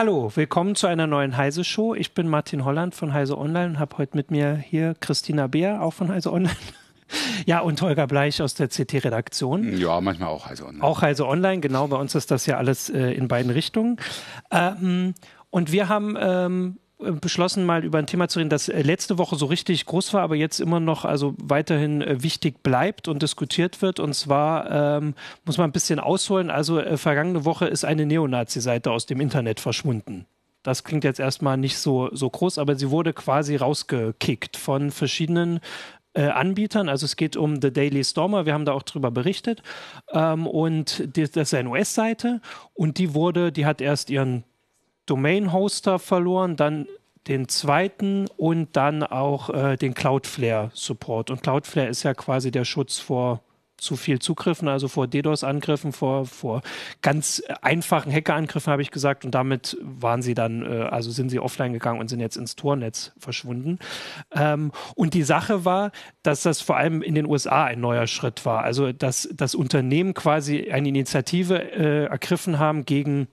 Hallo, willkommen zu einer neuen Heise Show. Ich bin Martin Holland von Heise Online und habe heute mit mir hier Christina Beer, auch von Heise Online. Ja, und Holger Bleich aus der CT-Redaktion. Ja, manchmal auch Heise Online. Auch Heise Online, genau. Bei uns ist das ja alles äh, in beiden Richtungen. Ähm, und wir haben ähm, beschlossen, mal über ein Thema zu reden, das äh, letzte Woche so richtig groß war, aber jetzt immer noch also weiterhin äh, wichtig bleibt und diskutiert wird. Und zwar ähm, muss man ein bisschen ausholen. Also äh, vergangene Woche ist eine Neonazi-Seite aus dem Internet verschwunden. Das klingt jetzt erstmal nicht so, so groß, aber sie wurde quasi rausgekickt von verschiedenen äh, Anbietern. Also es geht um The Daily Stormer, wir haben da auch drüber berichtet. Ähm, und die, das ist eine US-Seite und die wurde, die hat erst ihren Domain-Hoster verloren, dann den zweiten und dann auch äh, den Cloudflare-Support. Und Cloudflare ist ja quasi der Schutz vor zu viel Zugriffen, also vor DDoS-Angriffen, vor, vor ganz einfachen Hackerangriffen, habe ich gesagt. Und damit waren sie dann, äh, also sind sie offline gegangen und sind jetzt ins Tornetz verschwunden. Ähm, und die Sache war, dass das vor allem in den USA ein neuer Schritt war. Also, dass das Unternehmen quasi eine Initiative äh, ergriffen haben gegen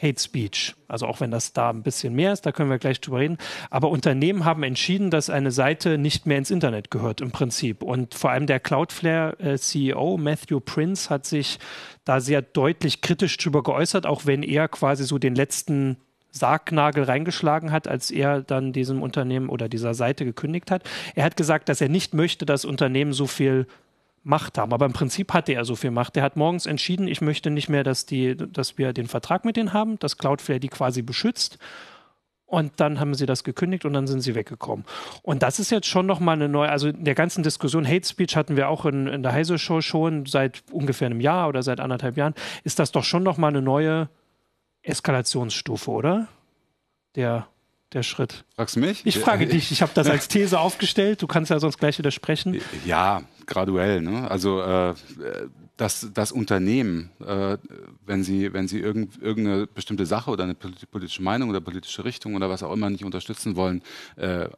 Hate Speech. Also auch wenn das da ein bisschen mehr ist, da können wir gleich drüber reden. Aber Unternehmen haben entschieden, dass eine Seite nicht mehr ins Internet gehört im Prinzip. Und vor allem der Cloudflare-CEO Matthew Prince hat sich da sehr deutlich kritisch drüber geäußert, auch wenn er quasi so den letzten Sargnagel reingeschlagen hat, als er dann diesem Unternehmen oder dieser Seite gekündigt hat. Er hat gesagt, dass er nicht möchte, dass Unternehmen so viel Macht haben. Aber im Prinzip hatte er so viel Macht. Er hat morgens entschieden, ich möchte nicht mehr, dass, die, dass wir den Vertrag mit denen haben, dass Cloudflare die quasi beschützt. Und dann haben sie das gekündigt und dann sind sie weggekommen. Und das ist jetzt schon nochmal eine neue, also in der ganzen Diskussion Hate Speech hatten wir auch in, in der Heise Show schon seit ungefähr einem Jahr oder seit anderthalb Jahren, ist das doch schon nochmal eine neue Eskalationsstufe, oder? Der der Schritt? Fragst du mich? Ich frage dich. Ich habe das als These aufgestellt. Du kannst ja sonst gleich widersprechen. Ja, graduell. Ne? Also äh, das, das Unternehmen, äh, wenn sie, wenn sie irgend, irgendeine bestimmte Sache oder eine politische Meinung oder politische Richtung oder was auch immer nicht unterstützen wollen, äh,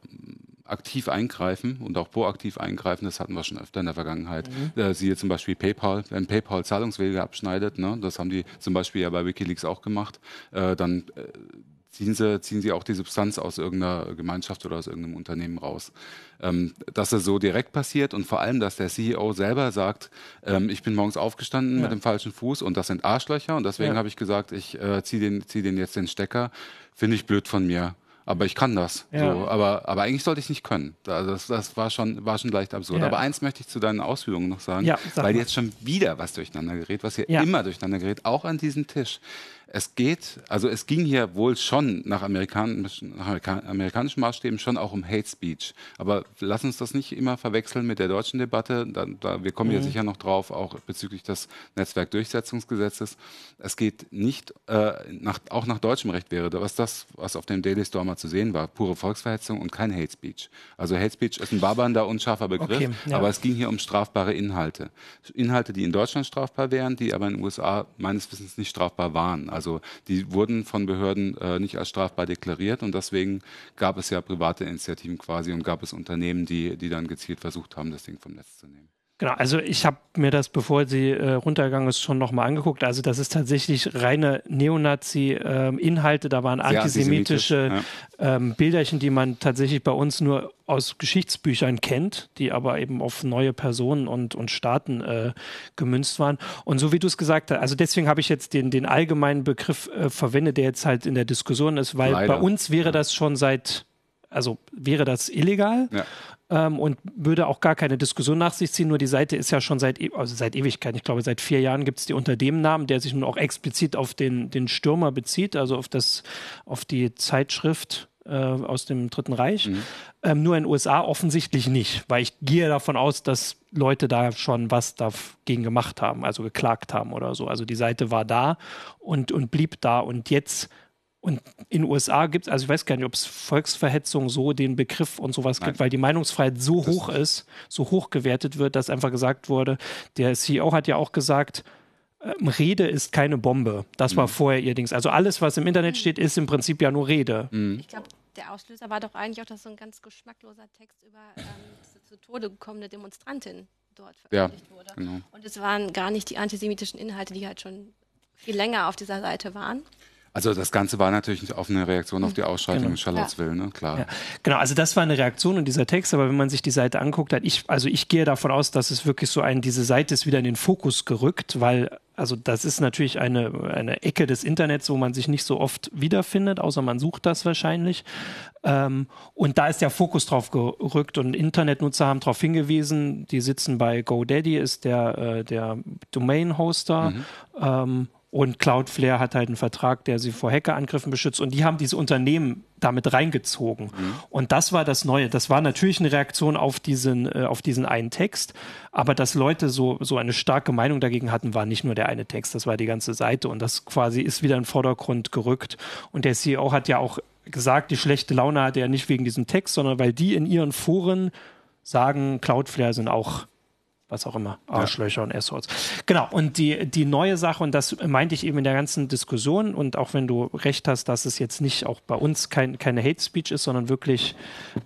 aktiv eingreifen und auch proaktiv eingreifen, das hatten wir schon öfter in der Vergangenheit. Mhm. Äh, siehe zum Beispiel PayPal, wenn PayPal Zahlungswege abschneidet, ne, das haben die zum Beispiel ja bei Wikileaks auch gemacht, äh, dann äh, ziehen sie, ziehen sie auch die Substanz aus irgendeiner Gemeinschaft oder aus irgendeinem Unternehmen raus. Ähm, dass es so direkt passiert und vor allem, dass der CEO selber sagt, ähm, ich bin morgens aufgestanden ja. mit dem falschen Fuß und das sind Arschlöcher und deswegen ja. habe ich gesagt, ich äh, ziehe den, zieh den jetzt den Stecker, finde ich blöd von mir aber ich kann das. Ja. So, aber, aber eigentlich sollte ich nicht können. Das, das war, schon, war schon leicht absurd. Ja. Aber eins möchte ich zu deinen Ausführungen noch sagen, ja, sag weil mal. jetzt schon wieder was durcheinander gerät, was hier immer durcheinander gerät, auch an diesem Tisch. Es geht, also es ging hier wohl schon nach, amerikanischen, nach amerikanischen Maßstäben schon auch um Hate Speech. Aber lass uns das nicht immer verwechseln mit der deutschen Debatte. Da, da, wir kommen mhm. ja sicher noch drauf, auch bezüglich des Netzwerkdurchsetzungsgesetzes. Es geht nicht, äh, nach, auch nach deutschem Recht wäre, was das, was auf dem Daily Stormer zu sehen war, pure Volksverhetzung und kein Hate Speech. Also Hate Speech ist ein wabernder, unscharfer Begriff, okay, ja. aber es ging hier um strafbare Inhalte. Inhalte, die in Deutschland strafbar wären, die aber in den USA meines Wissens nicht strafbar waren. Also die wurden von Behörden äh, nicht als strafbar deklariert und deswegen gab es ja private Initiativen quasi und gab es Unternehmen, die, die dann gezielt versucht haben, das Ding vom Netz zu nehmen. Genau, also ich habe mir das, bevor sie äh, runtergegangen ist, schon nochmal angeguckt. Also das ist tatsächlich reine Neonazi-Inhalte. Ähm, da waren antisemitische ja, ähm, Bilderchen, die man tatsächlich bei uns nur aus Geschichtsbüchern kennt, die aber eben auf neue Personen und, und Staaten äh, gemünzt waren. Und so wie du es gesagt hast, also deswegen habe ich jetzt den, den allgemeinen Begriff äh, verwendet, der jetzt halt in der Diskussion ist, weil Leider. bei uns wäre das schon seit also wäre das illegal. Ja ähm, und würde auch gar keine Diskussion nach sich ziehen. Nur die Seite ist ja schon seit, e also seit Ewigkeit, ich glaube seit vier Jahren gibt es die unter dem Namen, der sich nun auch explizit auf den, den Stürmer bezieht, also auf, das, auf die Zeitschrift äh, aus dem Dritten Reich. Mhm. Ähm, nur in den USA offensichtlich nicht, weil ich gehe davon aus, dass Leute da schon was dagegen gemacht haben, also geklagt haben oder so. Also die Seite war da und, und blieb da und jetzt und in den USA gibt es, also ich weiß gar nicht, ob es Volksverhetzung so den Begriff und sowas Nein. gibt, weil die Meinungsfreiheit so das hoch ist, so hoch gewertet wird, dass einfach gesagt wurde, der CEO hat ja auch gesagt, ähm, Rede ist keine Bombe. Das mhm. war vorher ihr Dings. Also alles, was im Internet steht, ist im Prinzip ja nur Rede. Mhm. Ich glaube, der Auslöser war doch eigentlich auch, dass so ein ganz geschmackloser Text über ähm, zu Tode gekommene Demonstrantin dort veröffentlicht ja, wurde. Genau. Und es waren gar nicht die antisemitischen Inhalte, die halt schon viel länger auf dieser Seite waren. Also das Ganze war natürlich auch eine Reaktion auf die Ausschreitung genau. in Charlottesville, ne? klar. Ja. Genau, also das war eine Reaktion in dieser Text, aber wenn man sich die Seite anguckt hat, ich, also ich gehe davon aus, dass es wirklich so ein, diese Seite ist wieder in den Fokus gerückt, weil also das ist natürlich eine, eine Ecke des Internets, wo man sich nicht so oft wiederfindet, außer man sucht das wahrscheinlich. Ähm, und da ist der Fokus drauf gerückt und Internetnutzer haben darauf hingewiesen, die sitzen bei GoDaddy, ist der, äh, der Domain-Hoster. Mhm. Ähm, und Cloudflare hat halt einen Vertrag, der sie vor Hackerangriffen beschützt. Und die haben diese Unternehmen damit reingezogen. Mhm. Und das war das Neue. Das war natürlich eine Reaktion auf diesen, äh, auf diesen einen Text. Aber dass Leute so, so eine starke Meinung dagegen hatten, war nicht nur der eine Text, das war die ganze Seite. Und das quasi ist wieder in den Vordergrund gerückt. Und der CEO hat ja auch gesagt, die schlechte Laune hatte er nicht wegen diesem Text, sondern weil die in ihren Foren sagen, Cloudflare sind auch was auch immer, Arschlöcher ja. und Assholes. Genau, und die, die neue Sache, und das meinte ich eben in der ganzen Diskussion, und auch wenn du recht hast, dass es jetzt nicht auch bei uns kein, keine Hate Speech ist, sondern wirklich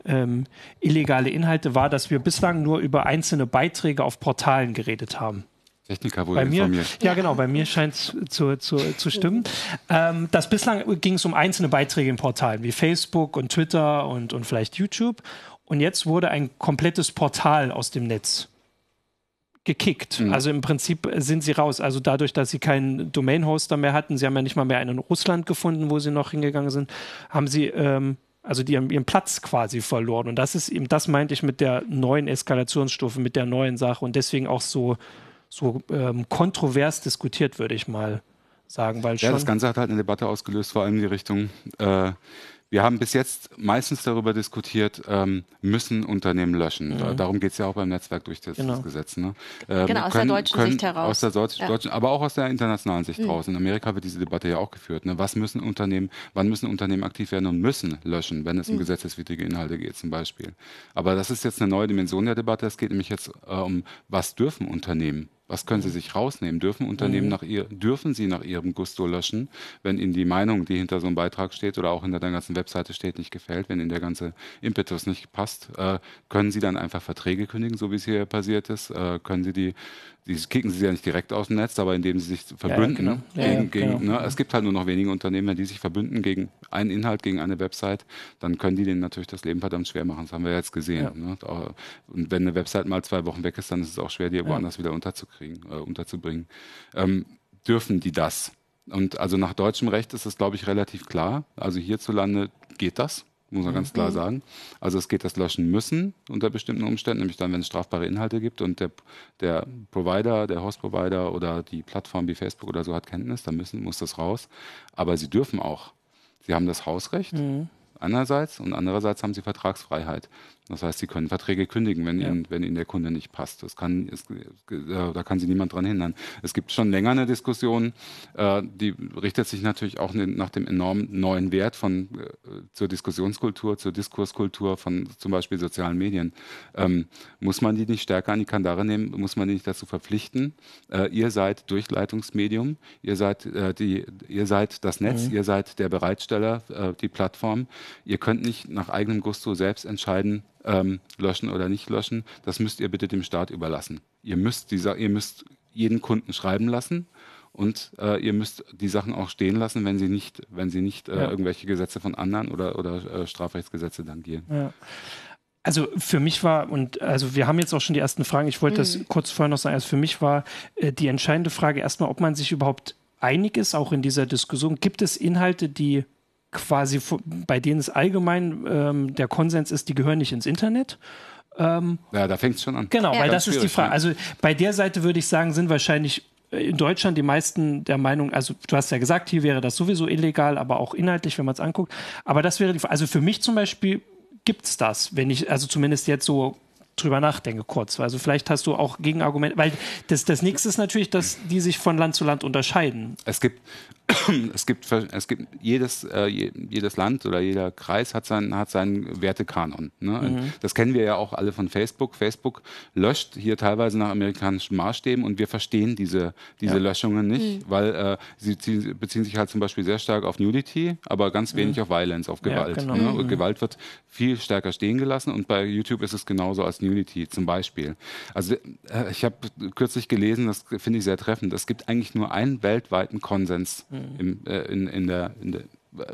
ähm, illegale Inhalte, war, dass wir bislang nur über einzelne Beiträge auf Portalen geredet haben. Techniker wurde bei mir, informiert. Ja, genau, bei mir scheint es zu, zu, zu stimmen. Ähm, das bislang ging es um einzelne Beiträge in Portalen, wie Facebook und Twitter und, und vielleicht YouTube. Und jetzt wurde ein komplettes Portal aus dem Netz gekickt. Mhm. Also im Prinzip sind sie raus. Also dadurch, dass sie keinen Domain-Hoster mehr hatten, sie haben ja nicht mal mehr einen in Russland gefunden, wo sie noch hingegangen sind, haben sie ähm, also die haben ihren Platz quasi verloren. Und das ist eben, das meinte ich mit der neuen Eskalationsstufe, mit der neuen Sache und deswegen auch so, so ähm, kontrovers diskutiert, würde ich mal sagen. Weil ja, das Ganze hat halt eine Debatte ausgelöst, vor allem in die Richtung, äh, wir haben bis jetzt meistens darüber diskutiert, ähm, müssen Unternehmen löschen. Mhm. Darum geht es ja auch beim Netzwerk durch das, genau. Gesetz. Ne? Ähm, genau, aus können, der deutschen können, Sicht heraus. Aus der Deutsch, ja. deutschen, aber auch aus der internationalen Sicht mhm. raus. In Amerika wird diese Debatte ja auch geführt. Ne? Was müssen Unternehmen, wann müssen Unternehmen aktiv werden und müssen löschen, wenn es um mhm. gesetzeswidrige Inhalte geht zum Beispiel. Aber das ist jetzt eine neue Dimension der Debatte. Es geht nämlich jetzt äh, um, was dürfen Unternehmen was können Sie sich rausnehmen? Dürfen Unternehmen mhm. nach ihr, dürfen sie nach ihrem Gusto löschen, wenn Ihnen die Meinung, die hinter so einem Beitrag steht oder auch hinter der ganzen Webseite steht, nicht gefällt, wenn Ihnen der ganze Impetus nicht passt? Äh, können Sie dann einfach Verträge kündigen, so wie es hier passiert ist? Äh, können Sie die die kicken sie ja nicht direkt aus dem Netz, aber indem sie sich verbünden. Ja, genau. gegen, gegen, genau. ne? Es gibt halt nur noch wenige Unternehmen, die sich verbünden gegen einen Inhalt, gegen eine Website, dann können die denen natürlich das Leben verdammt schwer machen. Das haben wir jetzt gesehen. Ne? Und wenn eine Website mal zwei Wochen weg ist, dann ist es auch schwer, die woanders wieder unterzukriegen, äh, unterzubringen. Ähm, dürfen die das? Und also nach deutschem Recht ist es, glaube ich, relativ klar. Also hierzulande geht das muss man ganz klar mhm. sagen. Also es geht das Löschen müssen unter bestimmten Umständen, nämlich dann, wenn es strafbare Inhalte gibt und der, der Provider, der Host-Provider oder die Plattform wie Facebook oder so hat Kenntnis, dann müssen, muss das raus. Aber sie dürfen auch. Sie haben das Hausrecht. Mhm einerseits und andererseits haben sie Vertragsfreiheit. Das heißt, sie können Verträge kündigen, wenn, ja. ihnen, wenn ihnen der Kunde nicht passt. Das kann, es, da kann sie niemand dran hindern. Es gibt schon länger eine Diskussion, äh, die richtet sich natürlich auch ne, nach dem enormen neuen Wert von äh, zur Diskussionskultur, zur Diskurskultur von zum Beispiel sozialen Medien. Ähm, muss man die nicht stärker an die Kandare nehmen? Muss man die nicht dazu verpflichten? Äh, ihr seid Durchleitungsmedium, ihr seid die, ihr seid das Netz, mhm. ihr seid der Bereitsteller, die Plattform. Ihr könnt nicht nach eigenem Gusto selbst entscheiden, ähm, löschen oder nicht löschen. Das müsst ihr bitte dem Staat überlassen. Ihr müsst, dieser, ihr müsst jeden Kunden schreiben lassen und äh, ihr müsst die Sachen auch stehen lassen, wenn sie nicht, wenn sie nicht äh, ja. irgendwelche Gesetze von anderen oder, oder äh, Strafrechtsgesetze tangieren. Ja. Also für mich war, und also wir haben jetzt auch schon die ersten Fragen, ich wollte mhm. das kurz vorher noch sagen, also für mich war äh, die entscheidende Frage erstmal, ob man sich überhaupt einig ist, auch in dieser Diskussion. Gibt es Inhalte, die quasi, bei denen es allgemein ähm, der Konsens ist, die gehören nicht ins Internet. Ähm, ja, da fängt es schon an. Genau, ja. weil das ist die Frage. Also bei der Seite würde ich sagen, sind wahrscheinlich äh, in Deutschland die meisten der Meinung, also du hast ja gesagt, hier wäre das sowieso illegal, aber auch inhaltlich, wenn man es anguckt. Aber das wäre die Frage. Also für mich zum Beispiel gibt es das, wenn ich, also zumindest jetzt so drüber nachdenke kurz. Also vielleicht hast du auch Gegenargumente, weil das, das nächste ist natürlich, dass die sich von Land zu Land unterscheiden. Es gibt, es gibt, es gibt jedes, äh, jedes Land oder jeder Kreis hat, sein, hat seinen Wertekanon. Ne? Mhm. Das kennen wir ja auch alle von Facebook. Facebook löscht hier teilweise nach amerikanischen Maßstäben und wir verstehen diese, diese ja. Löschungen nicht, mhm. weil äh, sie ziehen, beziehen sich halt zum Beispiel sehr stark auf Nudity, aber ganz wenig mhm. auf Violence, auf Gewalt. Ja, genau. ne? Mhm. Gewalt wird viel stärker stehen gelassen und bei YouTube ist es genauso als Nudity zum Beispiel. Also äh, ich habe kürzlich gelesen, das finde ich sehr treffend, es gibt eigentlich nur einen weltweiten Konsens mhm. im, äh, in, in, der, in der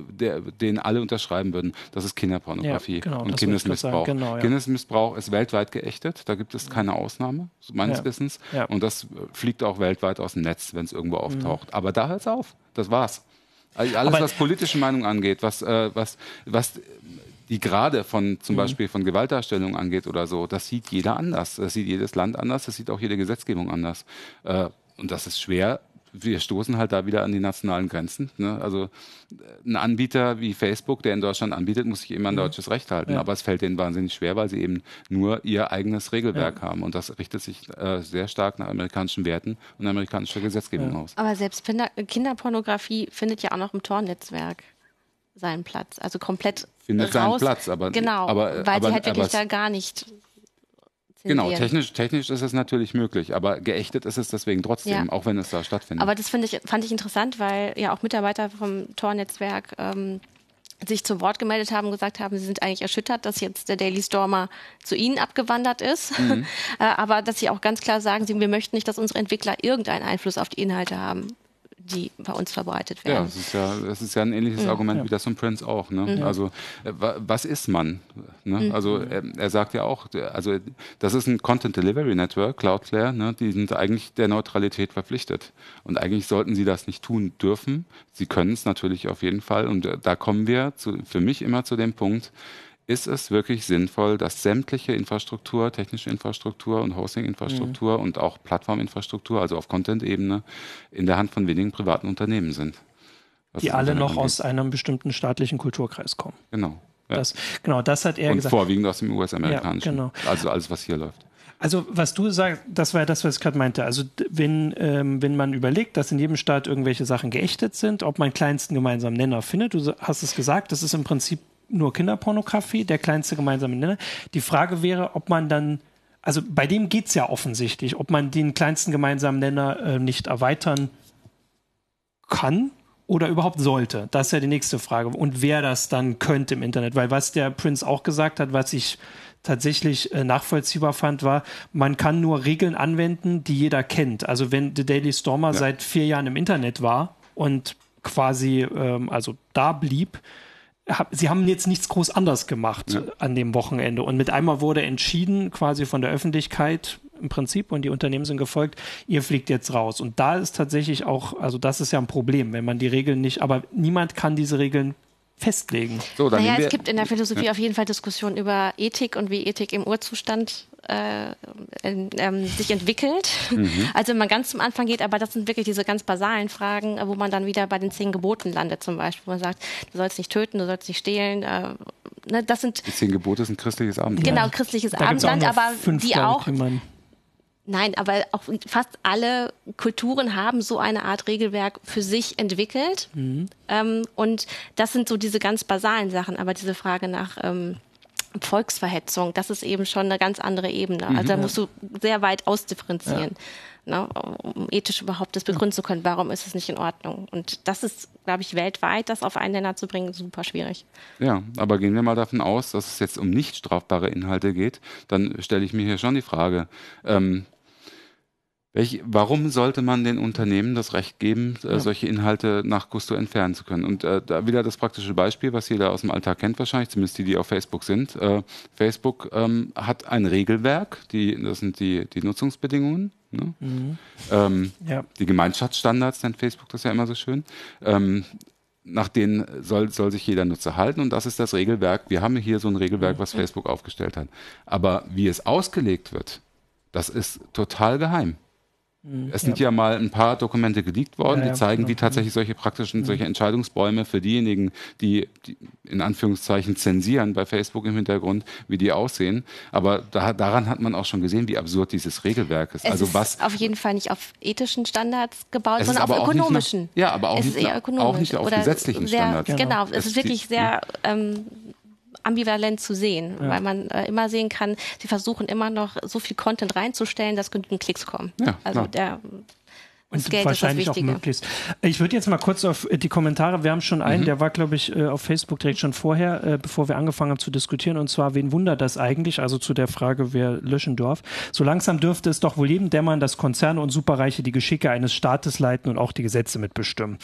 der, den alle unterschreiben würden, das ist Kinderpornografie ja, genau, und Kindesmissbrauch. Genau, ja. Kindesmissbrauch ist weltweit geächtet, da gibt es keine Ausnahme, meines ja. Wissens. Und das fliegt auch weltweit aus dem Netz, wenn es irgendwo auftaucht. Mhm. Aber da hört es auf. Das war's. Alles, Aber was politische Meinung angeht, was, äh, was, was die gerade von zum mhm. Beispiel von Gewaltdarstellung angeht oder so, das sieht jeder anders. Das sieht jedes Land anders, das sieht auch jede Gesetzgebung anders. Äh, und das ist schwer wir stoßen halt da wieder an die nationalen Grenzen. Ne? Also ein Anbieter wie Facebook, der in Deutschland anbietet, muss sich immer an mhm. deutsches Recht halten. Ja. Aber es fällt denen wahnsinnig schwer, weil sie eben nur ihr eigenes Regelwerk ja. haben. Und das richtet sich äh, sehr stark nach amerikanischen Werten und amerikanischer Gesetzgebung ja. aus. Aber selbst Kinderpornografie findet ja auch noch im Tor-Netzwerk seinen Platz. Also komplett findet seinen Platz, aber genau, aber, weil aber, sie halt wirklich da gar nicht Genau, technisch, technisch ist es natürlich möglich, aber geächtet ist es deswegen trotzdem, ja. auch wenn es da stattfindet. Aber das ich, fand ich interessant, weil ja auch Mitarbeiter vom Tor-Netzwerk ähm, sich zu Wort gemeldet haben und gesagt haben, sie sind eigentlich erschüttert, dass jetzt der Daily Stormer zu ihnen abgewandert ist. Mhm. Äh, aber dass sie auch ganz klar sagen, sie, wir möchten nicht, dass unsere Entwickler irgendeinen Einfluss auf die Inhalte haben die bei uns verbreitet werden. Ja, das ist ja, das ist ja ein ähnliches mhm. Argument wie das von Prince auch. Ne? Mhm. Also äh, was ist man? Ne? Mhm. Also er, er, sagt ja auch, also das ist ein Content Delivery Network, Cloudflare, ne? die sind eigentlich der Neutralität verpflichtet. Und eigentlich sollten sie das nicht tun dürfen. Sie können es natürlich auf jeden Fall. Und äh, da kommen wir zu, für mich immer zu dem Punkt, ist es wirklich sinnvoll, dass sämtliche Infrastruktur, technische Infrastruktur und Hosting-Infrastruktur mhm. und auch Plattforminfrastruktur, also auf Content-Ebene, in der Hand von wenigen privaten Unternehmen sind. Die alle noch angeht. aus einem bestimmten staatlichen Kulturkreis kommen. Genau. Ja. Das, genau, das hat er und gesagt. Vorwiegend aus dem US-amerikanischen. Ja, genau. Also alles, was hier läuft. Also was du sagst, das war ja das, was ich gerade meinte. Also wenn, ähm, wenn man überlegt, dass in jedem Staat irgendwelche Sachen geächtet sind, ob man kleinsten gemeinsamen Nenner findet, du hast es gesagt, das ist im Prinzip nur Kinderpornografie, der kleinste gemeinsame Nenner. Die Frage wäre, ob man dann, also bei dem geht es ja offensichtlich, ob man den kleinsten gemeinsamen Nenner äh, nicht erweitern kann oder überhaupt sollte. Das ist ja die nächste Frage. Und wer das dann könnte im Internet. Weil was der Prince auch gesagt hat, was ich tatsächlich äh, nachvollziehbar fand, war, man kann nur Regeln anwenden, die jeder kennt. Also wenn The Daily Stormer ja. seit vier Jahren im Internet war und quasi ähm, also da blieb, sie haben jetzt nichts groß anders gemacht ja. an dem Wochenende. Und mit einmal wurde entschieden, quasi von der Öffentlichkeit im Prinzip, und die Unternehmen sind gefolgt, ihr fliegt jetzt raus. Und da ist tatsächlich auch, also das ist ja ein Problem, wenn man die Regeln nicht, aber niemand kann diese Regeln festlegen. So, naja, es gibt in der Philosophie ja. auf jeden Fall Diskussionen über Ethik und wie Ethik im Urzustand äh, ähm, sich entwickelt. Mhm. Also wenn man ganz zum Anfang geht, aber das sind wirklich diese ganz basalen Fragen, wo man dann wieder bei den zehn Geboten landet zum Beispiel, wo man sagt, du sollst nicht töten, du sollst nicht stehlen. Äh, ne, das sind die zehn Gebote sind christliches Abendland. Genau, christliches da Abendland, aber die auch Nein, aber auch fast alle Kulturen haben so eine Art Regelwerk für sich entwickelt. Mhm. Ähm, und das sind so diese ganz basalen Sachen. Aber diese Frage nach ähm, Volksverhetzung, das ist eben schon eine ganz andere Ebene. Mhm, also da musst du sehr weit ausdifferenzieren. Ja. Ne, um ethisch überhaupt das begründen zu können, warum ist es nicht in Ordnung. Und das ist, glaube ich, weltweit, das auf einen Nenner zu bringen, super schwierig. Ja, aber gehen wir mal davon aus, dass es jetzt um nicht strafbare Inhalte geht, dann stelle ich mir hier schon die Frage, ähm, Welch, warum sollte man den Unternehmen das Recht geben, äh, ja. solche Inhalte nach Gusto entfernen zu können? Und äh, da wieder das praktische Beispiel, was jeder aus dem Alltag kennt wahrscheinlich, zumindest die, die auf Facebook sind. Äh, Facebook ähm, hat ein Regelwerk, die, das sind die, die Nutzungsbedingungen. Ne? Mhm. Ähm, ja. Die Gemeinschaftsstandards nennt Facebook das ja immer so schön. Ähm, nach denen soll, soll sich jeder Nutzer halten und das ist das Regelwerk. Wir haben hier so ein Regelwerk, was mhm. Facebook aufgestellt hat. Aber wie es ausgelegt wird, das ist total geheim. Mhm. Es sind ja. ja. mal ein paar Dokumente geleakt worden, ja, die zeigen, genau. wie tatsächlich solche praktischen, mhm. solche Entscheidungsbäume für diejenigen, die, die, in Anführungszeichen zensieren bei Facebook im Hintergrund, wie die aussehen. Aber da, daran hat man auch schon gesehen, wie absurd dieses Regelwerk ist. Es also ist was auf jeden Fall nicht auf ethischen Standards gebaut, sondern auf ökonomischen. Nach, ja, aber auch, nicht, auch nicht auf gesetzlichen sehr, Standards. Genau, genau. es ist wirklich sehr ähm, ambivalent zu sehen, ja. weil man äh, immer sehen kann, sie versuchen immer noch so viel Content reinzustellen, dass genügend Klicks kommen. Ja, also der Und das Geld wahrscheinlich ist das auch möglichst. Ich würde jetzt mal kurz auf die Kommentare, wir haben schon einen, mhm. der war, glaube ich, äh, auf Facebook direkt schon vorher, äh, bevor wir angefangen haben zu diskutieren, und zwar, wen wundert das eigentlich? Also zu der Frage, wer löschen darf. So langsam dürfte es doch wohl jedem dämmern, dass Konzerne und Superreiche die Geschicke eines Staates leiten und auch die Gesetze mitbestimmen.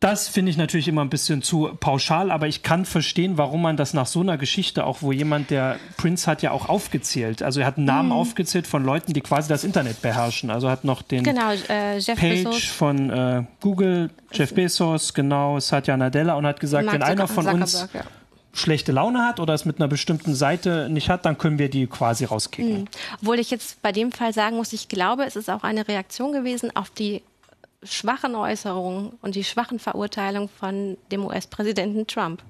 Das finde ich natürlich immer ein bisschen zu pauschal, aber ich kann verstehen, warum man das nach so einer Geschichte, auch wo jemand, der Prince hat ja auch aufgezählt, also er hat einen Namen mhm. aufgezählt von Leuten, die quasi das Internet beherrschen. Also hat noch den genau, äh, Page Bezos. von äh, Google, Jeff Bezos, genau, Satya Nadella und hat gesagt, Mark wenn einer von uns ja. schlechte Laune hat oder es mit einer bestimmten Seite nicht hat, dann können wir die quasi rauskicken. Mhm. Obwohl ich jetzt bei dem Fall sagen muss, ich glaube, es ist auch eine Reaktion gewesen auf die schwachen Äußerungen und die schwachen Verurteilungen von dem US-Präsidenten Trump.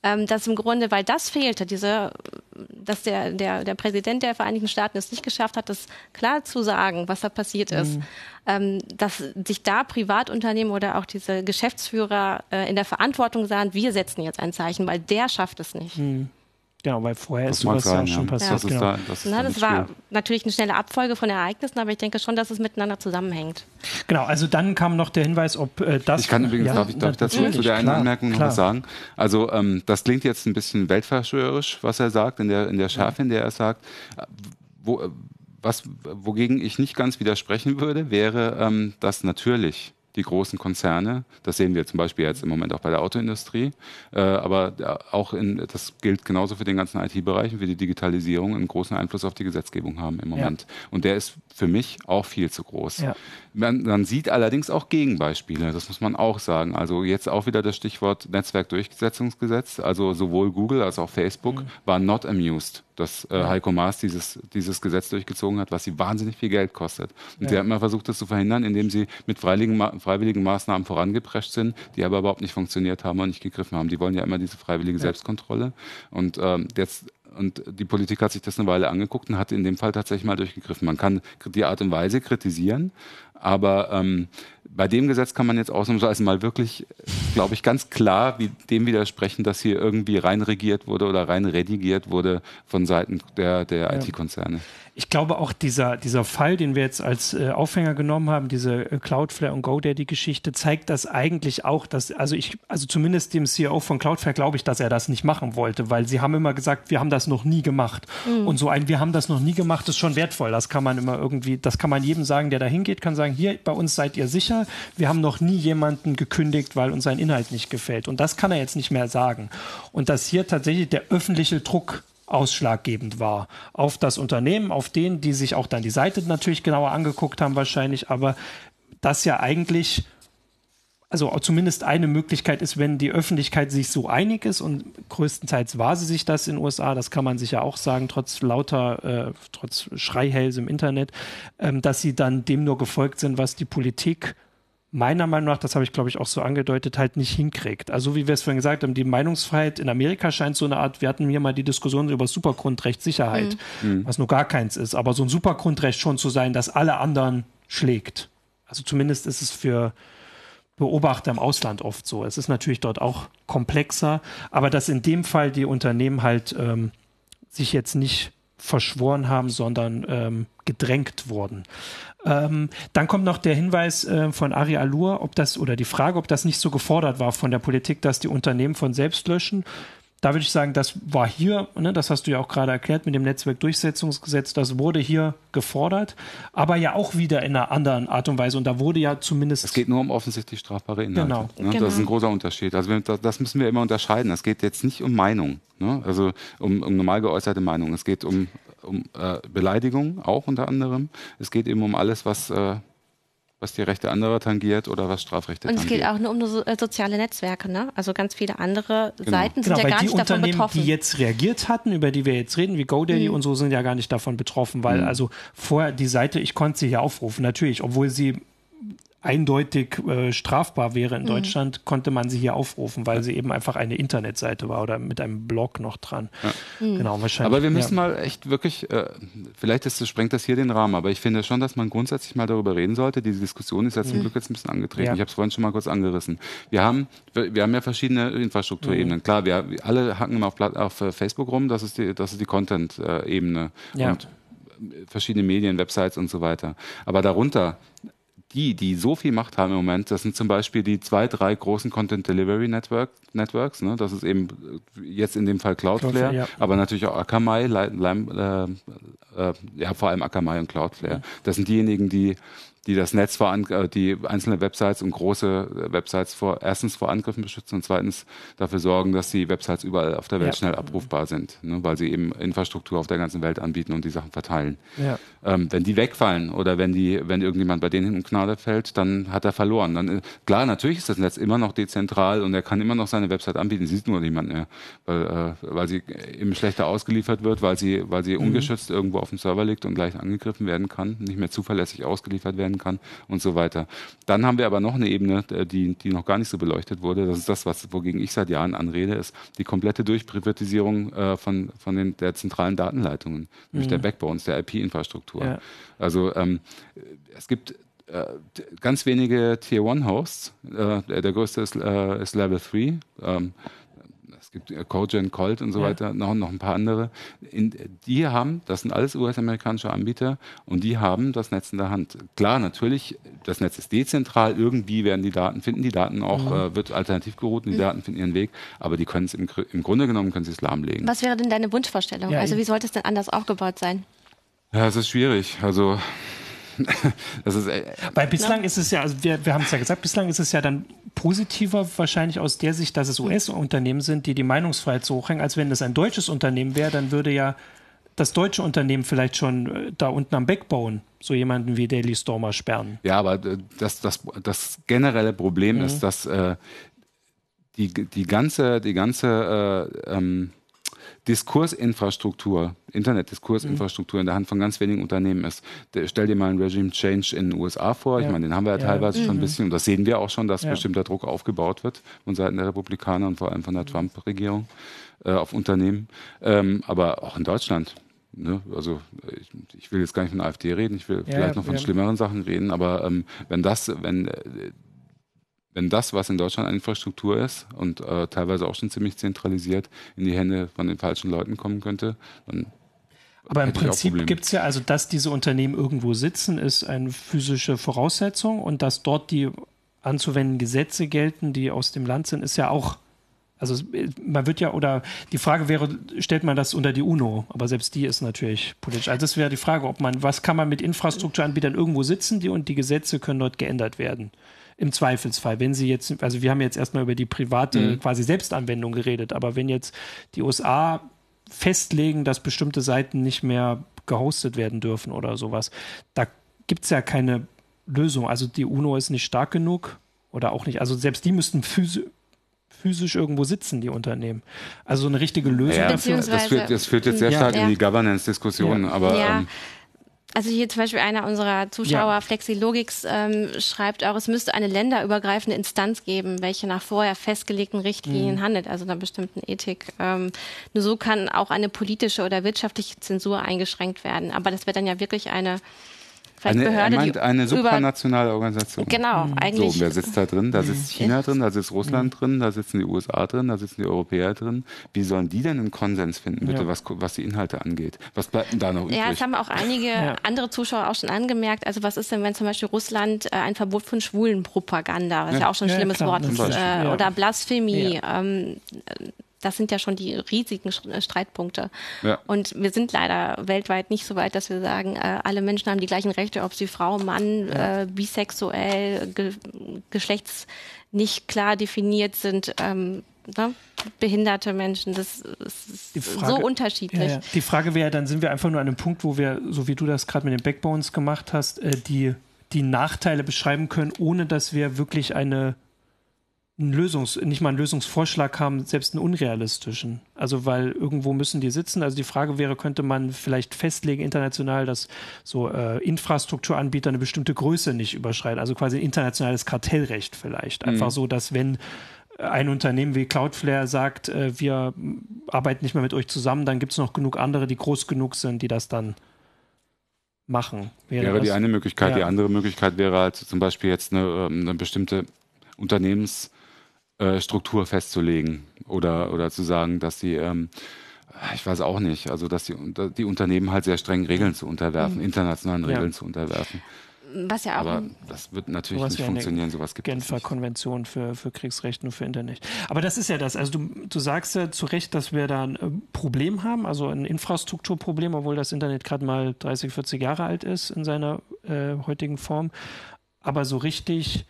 Ähm, dass im Grunde, weil das fehlte, diese, dass der, der, der Präsident der Vereinigten Staaten es nicht geschafft hat, das klar zu sagen, was da passiert ist, mhm. ähm, dass sich da Privatunternehmen oder auch diese Geschäftsführer äh, in der Verantwortung sahen, wir setzen jetzt ein Zeichen, weil der schafft es nicht. Mhm. Genau, weil vorher das ist sowas sein, ja schon passiert. Das, genau. da, das, Na, das war natürlich eine schnelle Abfolge von Ereignissen, aber ich denke schon, dass es miteinander zusammenhängt. Genau, also dann kam noch der Hinweis, ob äh, das. Ich kann übrigens, ja, darf, ich, darf ich dazu zu der einen Anmerkung noch was sagen? Also, ähm, das klingt jetzt ein bisschen weltverschwörerisch, was er sagt, in der, in der Schärfe, in der er sagt. Wo, was, wogegen ich nicht ganz widersprechen würde, wäre, ähm, dass natürlich die großen Konzerne. Das sehen wir zum Beispiel jetzt im Moment auch bei der Autoindustrie. Äh, aber auch in, das gilt genauso für den ganzen IT-Bereich und für die Digitalisierung einen großen Einfluss auf die Gesetzgebung haben im Moment. Ja. Und der ist für mich auch viel zu groß. Ja. Man, man, sieht allerdings auch Gegenbeispiele, das muss man auch sagen. Also jetzt auch wieder das Stichwort Netzwerkdurchsetzungsgesetz. Also sowohl Google als auch Facebook mhm. waren not amused, dass äh, Heiko Maas dieses, dieses Gesetz durchgezogen hat, was sie wahnsinnig viel Geld kostet. Und ja. sie haben immer versucht, das zu verhindern, indem sie mit freiwilligen, freiwilligen Maßnahmen vorangeprescht sind, die aber überhaupt nicht funktioniert haben und nicht gegriffen haben. Die wollen ja immer diese freiwillige ja. Selbstkontrolle. Und ähm, jetzt und die Politik hat sich das eine Weile angeguckt und hat in dem Fall tatsächlich mal durchgegriffen. Man kann die Art und Weise kritisieren, aber ähm, bei dem Gesetz kann man jetzt ausnahmsweise mal wirklich, glaube ich, ganz klar wie dem widersprechen, dass hier irgendwie reinregiert wurde oder rein redigiert wurde von Seiten der, der ja. IT-Konzerne. Ich glaube auch dieser, dieser Fall, den wir jetzt als äh, Aufhänger genommen haben, diese äh, Cloudflare und GoDaddy-Geschichte, zeigt das eigentlich auch, dass, also ich, also zumindest dem CEO von Cloudflare glaube ich, dass er das nicht machen wollte, weil sie haben immer gesagt, wir haben das noch nie gemacht. Mhm. Und so ein, wir haben das noch nie gemacht, ist schon wertvoll. Das kann man immer irgendwie, das kann man jedem sagen, der da hingeht, kann sagen, hier, bei uns seid ihr sicher wir haben noch nie jemanden gekündigt, weil uns sein Inhalt nicht gefällt. Und das kann er jetzt nicht mehr sagen. Und dass hier tatsächlich der öffentliche Druck ausschlaggebend war. Auf das Unternehmen, auf den, die sich auch dann die Seite natürlich genauer angeguckt haben wahrscheinlich, aber das ja eigentlich also zumindest eine Möglichkeit ist, wenn die Öffentlichkeit sich so einig ist und größtenteils war sie sich das in den USA, das kann man sich ja auch sagen, trotz lauter, äh, trotz Schreihälse im Internet, ähm, dass sie dann dem nur gefolgt sind, was die Politik meiner Meinung nach, das habe ich glaube ich auch so angedeutet, halt nicht hinkriegt. Also wie wir es vorhin gesagt haben, die Meinungsfreiheit in Amerika scheint so eine Art, wir hatten hier mal die Diskussion über Supergrundrecht Sicherheit, mhm. was nur gar keins ist, aber so ein Supergrundrecht schon zu sein, dass alle anderen schlägt. Also zumindest ist es für Beobachter im Ausland oft so. Es ist natürlich dort auch komplexer, aber dass in dem Fall die Unternehmen halt ähm, sich jetzt nicht verschworen haben, sondern ähm, gedrängt wurden. Ähm, dann kommt noch der Hinweis äh, von Ari Alur, ob das oder die Frage, ob das nicht so gefordert war von der Politik, dass die Unternehmen von selbst löschen. Da würde ich sagen, das war hier, ne, das hast du ja auch gerade erklärt mit dem Netzwerkdurchsetzungsgesetz, das wurde hier gefordert, aber ja auch wieder in einer anderen Art und Weise. Und da wurde ja zumindest. Es geht nur um offensichtlich strafbare Inhalte. Genau. Ne? genau. Das ist ein großer Unterschied. Also das müssen wir immer unterscheiden. Es geht jetzt nicht um Meinung, ne? also um, um normal geäußerte Meinung. Es geht um um äh, Beleidigung auch unter anderem. Es geht eben um alles, was, äh, was die Rechte anderer tangiert oder was Strafrechte tangiert. Und es geht auch nur um so, äh, soziale Netzwerke, ne? Also ganz viele andere genau. Seiten sind genau, ja gar nicht davon betroffen. Die jetzt reagiert hatten, über die wir jetzt reden, wie GoDaddy mhm. und so, sind ja gar nicht davon betroffen, weil mhm. also vorher die Seite, ich konnte sie hier aufrufen, natürlich, obwohl sie eindeutig äh, strafbar wäre in mhm. Deutschland, konnte man sie hier aufrufen, weil sie eben einfach eine Internetseite war oder mit einem Blog noch dran. Ja. Mhm. Genau, wahrscheinlich. Aber wir müssen ja. mal echt wirklich, äh, vielleicht ist, sprengt das hier den Rahmen, aber ich finde schon, dass man grundsätzlich mal darüber reden sollte. Diese Diskussion ist ja zum mhm. Glück jetzt ein bisschen angetreten. Ja. Ich habe es vorhin schon mal kurz angerissen. Wir haben, wir haben ja verschiedene Infrastrukturebenen. Mhm. Klar, wir alle hacken immer auf, auf äh, Facebook rum, das ist die, das ist die Content-Ebene. Und verschiedene Medien, Websites und so weiter. Aber darunter die, die so viel Macht haben im Moment, das sind zum Beispiel die zwei, drei großen Content Delivery Network, Networks. Ne? Das ist eben jetzt in dem Fall Cloudflare, Cloudflare ja. aber natürlich auch Akamai, Lime, äh, äh, ja vor allem Akamai und Cloudflare. Das sind diejenigen, die die das Netz vor äh, die einzelne Websites und große Websites vor erstens vor Angriffen beschützen und zweitens dafür sorgen, dass die Websites überall auf der Welt ja. schnell abrufbar sind, ne, weil sie eben Infrastruktur auf der ganzen Welt anbieten und die Sachen verteilen. Ja. Ähm, wenn die wegfallen oder wenn die, wenn irgendjemand bei denen hinten Gnade fällt, dann hat er verloren. Dann äh, klar, natürlich ist das Netz immer noch dezentral und er kann immer noch seine Website anbieten, sieht nur niemand mehr, weil, äh, weil sie eben schlechter ausgeliefert wird, weil sie, weil sie mhm. ungeschützt irgendwo auf dem Server liegt und gleich angegriffen werden kann, nicht mehr zuverlässig ausgeliefert werden kann und so weiter. Dann haben wir aber noch eine Ebene, äh, die, die noch gar nicht so beleuchtet wurde. Das ist das, was, wogegen ich seit Jahren anrede, ist die komplette Durchprivatisierung äh, von, von den, der zentralen Datenleitungen, mhm. nämlich der Backbones, der IP-Infrastruktur. Ja. Also ähm, es gibt äh, ganz wenige Tier-One-Hosts. Äh, der, der, größte ist, äh, ist Level 3. Ähm, es gibt äh, Cogen, Colt und so ja. weiter, noch, noch ein paar andere. In, die haben, das sind alles US-amerikanische Anbieter und die haben das Netz in der Hand. Klar, natürlich, das Netz ist dezentral, irgendwie werden die Daten, finden die Daten auch, mhm. äh, wird alternativ geroutet, die mhm. Daten finden ihren Weg, aber die können es im, im Grunde genommen, können sie es lahmlegen. Was wäre denn deine Wunschvorstellung? Ja, also wie sollte es denn anders aufgebaut sein? Ja, es ist schwierig. Also das ist, äh, Weil bislang ja. ist es ja, also wir, wir haben es ja gesagt, bislang ist es ja dann positiver wahrscheinlich aus der Sicht, dass es US-Unternehmen sind, die die Meinungsfreiheit so hochhängen, als wenn es ein deutsches Unternehmen wäre, dann würde ja das deutsche Unternehmen vielleicht schon äh, da unten am Backbone so jemanden wie Daily Stormer sperren. Ja, aber das, das, das generelle Problem mhm. ist, dass äh, die, die ganze, die ganze äh, ähm, Diskursinfrastruktur, Internetdiskursinfrastruktur in der Hand von ganz wenigen Unternehmen ist. Stell dir mal einen Regime Change in den USA vor. Ja. Ich meine, den haben wir ja, ja. teilweise mhm. schon ein mhm. bisschen und das sehen wir auch schon, dass ja. bestimmter Druck aufgebaut wird von Seiten der Republikaner und vor allem von der mhm. Trump-Regierung äh, auf Unternehmen. Ähm, aber auch in Deutschland. Ne? Also ich, ich, will jetzt gar nicht von der AfD reden, ich will vielleicht noch von schlimmeren Sachen reden, aber ähm, wenn das, wenn äh, wenn das, was in Deutschland an Infrastruktur ist und äh, teilweise auch schon ziemlich zentralisiert, in die Hände von den falschen Leuten kommen könnte, dann aber im Prinzip gibt es ja, also dass diese Unternehmen irgendwo sitzen, ist eine physische Voraussetzung und dass dort die anzuwenden Gesetze gelten, die aus dem Land sind, ist ja auch, also man wird ja, oder die Frage wäre, stellt man das unter die UNO, aber selbst die ist natürlich politisch. Also das wäre die Frage, ob man, was kann man mit Infrastrukturanbietern irgendwo sitzen, die und die Gesetze können dort geändert werden im Zweifelsfall. Wenn Sie jetzt, also wir haben jetzt erstmal über die private mhm. quasi Selbstanwendung geredet, aber wenn jetzt die USA festlegen, dass bestimmte Seiten nicht mehr gehostet werden dürfen oder sowas, da gibt es ja keine Lösung. Also die UNO ist nicht stark genug oder auch nicht. Also selbst die müssten physisch physisch irgendwo sitzen, die Unternehmen. Also so eine richtige Lösung ja, dafür. Das führt, das führt jetzt sehr stark ja. in die Governance-Diskussion, ja. aber ja. Ähm, also hier zum Beispiel einer unserer Zuschauer, ja. Flexilogix, ähm, schreibt auch, es müsste eine länderübergreifende Instanz geben, welche nach vorher festgelegten Richtlinien mhm. handelt, also einer bestimmten Ethik. Ähm, nur so kann auch eine politische oder wirtschaftliche Zensur eingeschränkt werden. Aber das wäre dann ja wirklich eine eine, Behörde, er meint eine supranationale Organisation. Genau, mhm. eigentlich. So, wer sitzt da drin? Da sitzt China drin, da sitzt Russland mhm. drin, da sitzen die USA drin, da sitzen die Europäer drin. Wie sollen die denn einen Konsens finden, bitte, ja. was, was die Inhalte angeht? Was bleibt denn da noch übrig? Ja, das haben auch einige ja. andere Zuschauer auch schon angemerkt. Also was ist denn, wenn zum Beispiel Russland äh, ein Verbot von Schwulenpropaganda, was ja, ja auch schon ein schlimmes klar, Wort ist, äh, oder Blasphemie, ähm, das sind ja schon die riesigen äh, Streitpunkte. Ja. Und wir sind leider weltweit nicht so weit, dass wir sagen, äh, alle Menschen haben die gleichen Rechte, ob sie Frau, Mann, ja. äh, bisexuell, ge geschlechts nicht klar definiert sind. Ähm, ne? behinderte Menschen, das ist Frage, so unterschiedlich. Ja, ja. Die Frage wäre, dann sind wir einfach nur an einem Punkt, wo wir, so wie du das gerade mit den Backbones gemacht hast, äh, die, die Nachteile beschreiben können, ohne dass wir wirklich eine einen Lösungs-, nicht mal einen Lösungsvorschlag haben, selbst einen unrealistischen. Also, weil irgendwo müssen die sitzen. Also die Frage wäre, könnte man vielleicht festlegen international, dass so äh, Infrastrukturanbieter eine bestimmte Größe nicht überschreiten. Also quasi internationales Kartellrecht vielleicht. Einfach mhm. so, dass wenn ein Unternehmen wie Cloudflare sagt, äh, wir arbeiten nicht mehr mit euch zusammen, dann gibt es noch genug andere, die groß genug sind, die das dann machen. Wäre, wäre die eine Möglichkeit. Ja. Die andere Möglichkeit wäre halt zum Beispiel jetzt eine, ähm, eine bestimmte Unternehmens- äh, Struktur festzulegen oder, oder zu sagen, dass die, ähm, ich weiß auch nicht, also dass die, die Unternehmen halt sehr strengen Regeln zu unterwerfen, mhm. internationalen Regeln ja. zu unterwerfen. Was ja auch. Aber das wird natürlich nicht funktionieren, sowas gibt Genfer es. Genfer Konvention für, für Kriegsrecht nur für Internet. Aber das ist ja das. Also du, du sagst ja zu Recht, dass wir da ein äh, Problem haben, also ein Infrastrukturproblem, obwohl das Internet gerade mal 30, 40 Jahre alt ist in seiner äh, heutigen Form. Aber so richtig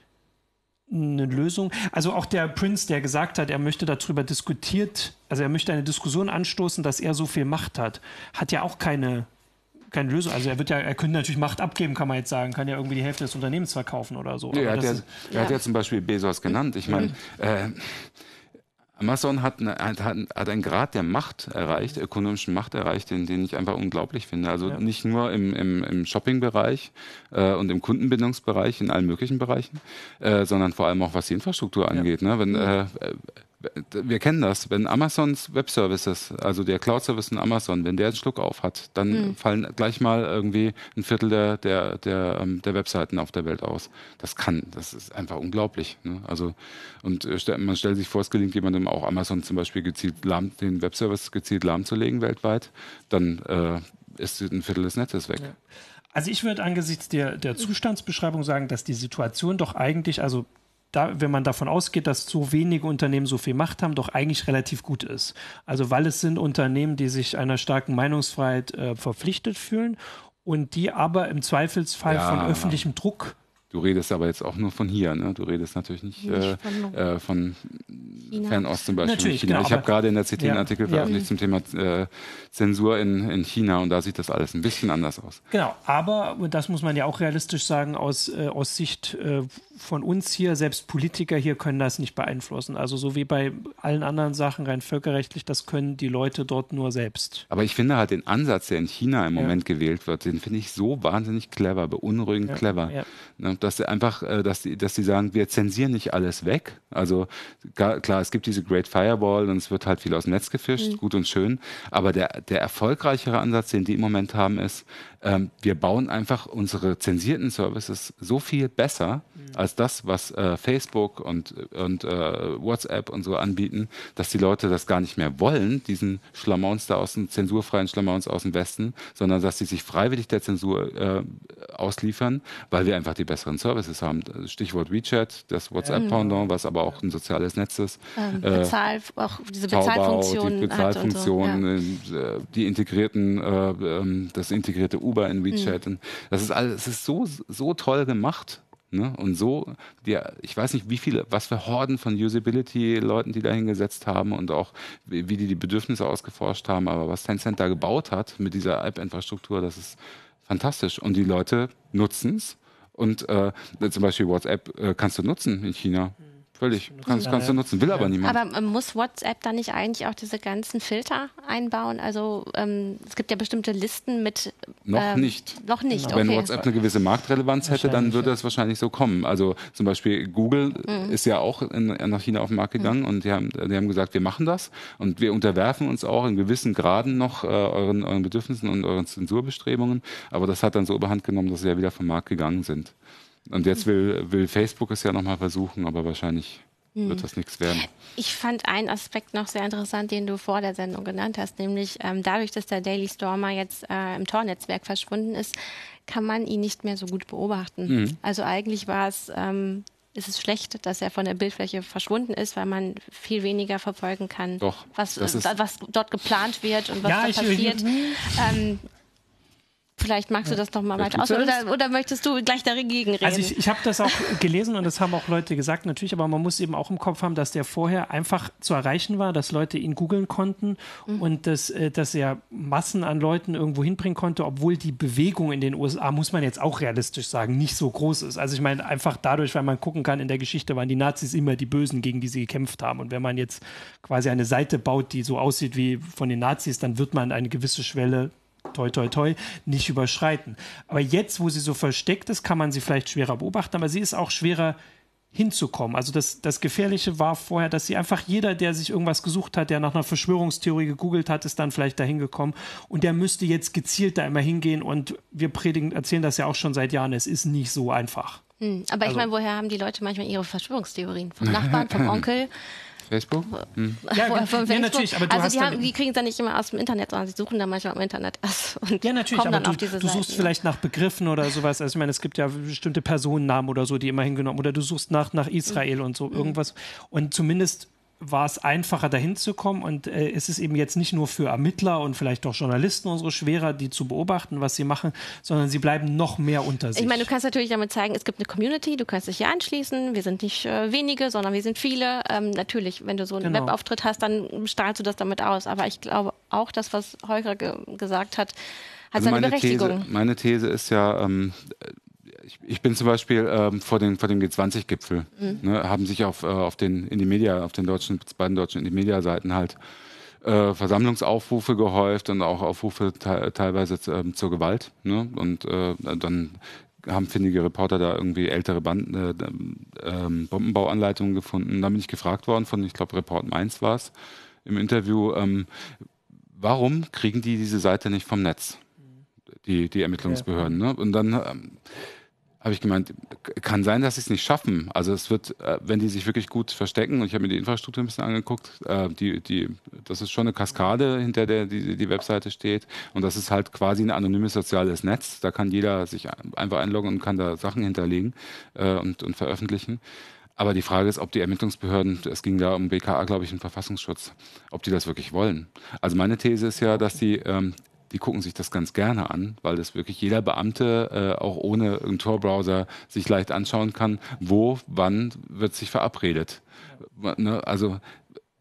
eine Lösung. Also auch der Prince, der gesagt hat, er möchte darüber diskutiert, also er möchte eine Diskussion anstoßen, dass er so viel Macht hat, hat ja auch keine keine Lösung. Also er wird ja, er könnte natürlich Macht abgeben, kann man jetzt sagen, kann ja irgendwie die Hälfte des Unternehmens verkaufen oder so. Ja, er, hat ja, er hat ja zum Beispiel Bezos genannt. Ich meine, äh, Amazon hat, eine, hat, hat einen Grad der Macht erreicht, ökonomischen Macht erreicht, den, den ich einfach unglaublich finde. Also ja. nicht nur im, im, im Shopping-Bereich äh, und im Kundenbindungsbereich, in allen möglichen Bereichen, äh, sondern vor allem auch was die Infrastruktur angeht. Ja. Ne? Wenn, mhm. äh, wir kennen das, wenn Amazons Web Services, also der Cloud Service in Amazon, wenn der einen Schluck auf hat, dann mhm. fallen gleich mal irgendwie ein Viertel der, der, der, ähm, der Webseiten auf der Welt aus. Das kann, das ist einfach unglaublich. Ne? Also, und äh, man stellt sich vor, es gelingt jemandem auch Amazon zum Beispiel gezielt lahm, den Web Service gezielt lahmzulegen weltweit, dann äh, ist ein Viertel des Netzes weg. Ja. Also ich würde angesichts der, der Zustandsbeschreibung sagen, dass die Situation doch eigentlich, also da, wenn man davon ausgeht, dass so wenige Unternehmen so viel Macht haben, doch eigentlich relativ gut ist. Also weil es sind Unternehmen, die sich einer starken Meinungsfreiheit äh, verpflichtet fühlen und die aber im Zweifelsfall ja. von öffentlichem Druck Du redest aber jetzt auch nur von hier, ne? Du redest natürlich nicht, nicht äh, von, äh, von Fernost zum Beispiel. Natürlich, China. Genau, ich habe gerade in der CT ja, einen Artikel veröffentlicht ja. zum Thema äh, Zensur in, in China und da sieht das alles ein bisschen anders aus. Genau, aber, und das muss man ja auch realistisch sagen, aus, äh, aus Sicht äh, von uns hier, selbst Politiker hier können das nicht beeinflussen. Also so wie bei allen anderen Sachen rein völkerrechtlich, das können die Leute dort nur selbst. Aber ich finde halt den Ansatz, der in China im Moment gewählt wird, den finde ich so wahnsinnig clever, beunruhigend clever. Ne? Dass sie einfach, äh, dass die, dass die sagen, wir zensieren nicht alles weg. Also klar, es gibt diese Great Firewall und es wird halt viel aus dem Netz gefischt, mhm. gut und schön. Aber der, der erfolgreichere Ansatz, den die im Moment haben, ist, ähm, wir bauen einfach unsere zensierten Services so viel besser mhm. als das, was äh, Facebook und, und äh, WhatsApp und so anbieten, dass die Leute das gar nicht mehr wollen, diesen Schlamaunz da aus dem zensurfreien Schlamaunz aus dem Westen, sondern dass sie sich freiwillig der Zensur äh, ausliefern, weil wir einfach die besseren Services haben. Stichwort WeChat, das WhatsApp-Pendant, was aber auch ein soziales Netz ist. Ähm, äh, Bezahl, auch diese Bezahlfunktion. Die Bezahlfunktionen, so, ja. Äh, die integrierten, äh, ähm, das integrierte Uber in WeChat. Mhm. Das ist alles, es ist so, so toll gemacht. Ne? Und so, die, ich weiß nicht, wie viele, was für Horden von Usability-Leuten die da hingesetzt haben und auch wie, wie die die Bedürfnisse ausgeforscht haben. Aber was Tencent da gebaut hat mit dieser App-Infrastruktur, das ist fantastisch. Und die Leute nutzen es. Und äh, zum Beispiel WhatsApp äh, kannst du nutzen in China. Mhm. Völlig. Kannst, kannst du nutzen, will ja. aber niemand. Aber muss WhatsApp da nicht eigentlich auch diese ganzen Filter einbauen? Also ähm, es gibt ja bestimmte Listen mit. Noch ähm, nicht. Noch nicht. Okay. Wenn WhatsApp eine gewisse Marktrelevanz hätte, dann würde es wahrscheinlich so kommen. Also zum Beispiel Google mhm. ist ja auch in, nach China auf den Markt gegangen mhm. und die haben, die haben gesagt, wir machen das und wir unterwerfen uns auch in gewissen Graden noch äh, euren, euren Bedürfnissen und euren Zensurbestrebungen. Aber das hat dann so überhand genommen, dass sie ja wieder vom Markt gegangen sind. Und jetzt will, will Facebook es ja nochmal versuchen, aber wahrscheinlich hm. wird das nichts werden. Ich fand einen Aspekt noch sehr interessant, den du vor der Sendung genannt hast, nämlich ähm, dadurch, dass der Daily Stormer jetzt äh, im Tor-Netzwerk verschwunden ist, kann man ihn nicht mehr so gut beobachten. Mhm. Also eigentlich war es ähm, ist es schlecht, dass er von der Bildfläche verschwunden ist, weil man viel weniger verfolgen kann, Doch, was, was dort geplant wird und was ja, da passiert. Ich, ähm, Vielleicht magst du das noch mal weiter aus oder, oder, möchtest du gleich dagegen reden? Also ich, ich habe das auch gelesen und das haben auch Leute gesagt natürlich, aber man muss eben auch im Kopf haben, dass der vorher einfach zu erreichen war, dass Leute ihn googeln konnten mhm. und dass, äh, dass er Massen an Leuten irgendwo hinbringen konnte, obwohl die Bewegung in den USA, muss man jetzt auch realistisch sagen, nicht so groß ist. Also ich meine einfach dadurch, weil man gucken kann, in der Geschichte waren die Nazis immer die Bösen, gegen die sie gekämpft haben und wenn man jetzt quasi eine Seite baut, die so aussieht wie von den Nazis, dann wird man eine gewisse Schwelle toi, toi, toi, nicht überschreiten. Aber jetzt, wo sie so versteckt ist, kann man sie vielleicht schwerer beobachten, aber sie ist auch schwerer hinzukommen. Also das, das Gefährliche war vorher, dass sie einfach jeder, der sich irgendwas gesucht hat, der nach einer Verschwörungstheorie gegoogelt hat, ist dann vielleicht dahin gekommen und der müsste jetzt gezielt da immer hingehen und wir predigen, erzählen das ja auch schon seit Jahren, es ist nicht so einfach. Hm, aber also, ich meine, woher haben die Leute manchmal ihre Verschwörungstheorien? Vom Nachbarn, vom Onkel? Facebook? Hm. Ja, von, von Facebook. ja, natürlich. Aber du also hast die, haben, die kriegen es dann nicht immer aus dem Internet, sondern sie suchen dann manchmal im Internet und ja, natürlich, kommen dann du, auf diese du suchst Seiten. vielleicht nach Begriffen oder sowas. Also ich meine, es gibt ja bestimmte Personennamen oder so, die immer hingenommen oder du suchst nach, nach Israel mhm. und so irgendwas. Und zumindest war es einfacher, dahin zu kommen. Und äh, es ist eben jetzt nicht nur für Ermittler und vielleicht auch Journalisten so schwerer, die zu beobachten, was sie machen, sondern sie bleiben noch mehr unter sich. Ich meine, du kannst natürlich damit zeigen, es gibt eine Community, du kannst dich hier anschließen. Wir sind nicht äh, wenige, sondern wir sind viele. Ähm, natürlich, wenn du so einen genau. Webauftritt hast, dann strahlst du das damit aus. Aber ich glaube auch, das, was Holger ge gesagt hat, hat also seine Berechtigung. These, meine These ist ja, ähm, ich, ich, bin zum Beispiel ähm, vor, den, vor dem G20-Gipfel, mhm. ne, haben sich auf, äh, auf den in die Media, auf den deutschen, beiden deutschen in die Media-Seiten halt äh, Versammlungsaufrufe gehäuft und auch Aufrufe te teilweise äh, zur Gewalt. Ne? Und äh, dann haben findige Reporter da irgendwie ältere Band, äh, ähm, Bombenbauanleitungen gefunden. Da bin ich gefragt worden von, ich glaube, Report Mainz war es im Interview, ähm, warum kriegen die diese Seite nicht vom Netz? Die, die Ermittlungsbehörden. Ne? Und dann ähm, habe ich gemeint, kann sein, dass sie es nicht schaffen. Also es wird, äh, wenn die sich wirklich gut verstecken, und ich habe mir die Infrastruktur ein bisschen angeguckt, äh, die, die, das ist schon eine Kaskade, hinter der die, die Webseite steht. Und das ist halt quasi ein anonymes soziales Netz. Da kann jeder sich einfach einloggen und kann da Sachen hinterlegen äh, und, und veröffentlichen. Aber die Frage ist, ob die Ermittlungsbehörden, es ging da um BKA, glaube ich, und Verfassungsschutz, ob die das wirklich wollen. Also meine These ist ja, dass die ähm, die gucken sich das ganz gerne an, weil das wirklich jeder Beamte äh, auch ohne einen Tor-Browser sich leicht anschauen kann, wo, wann wird sich verabredet. Ne? Also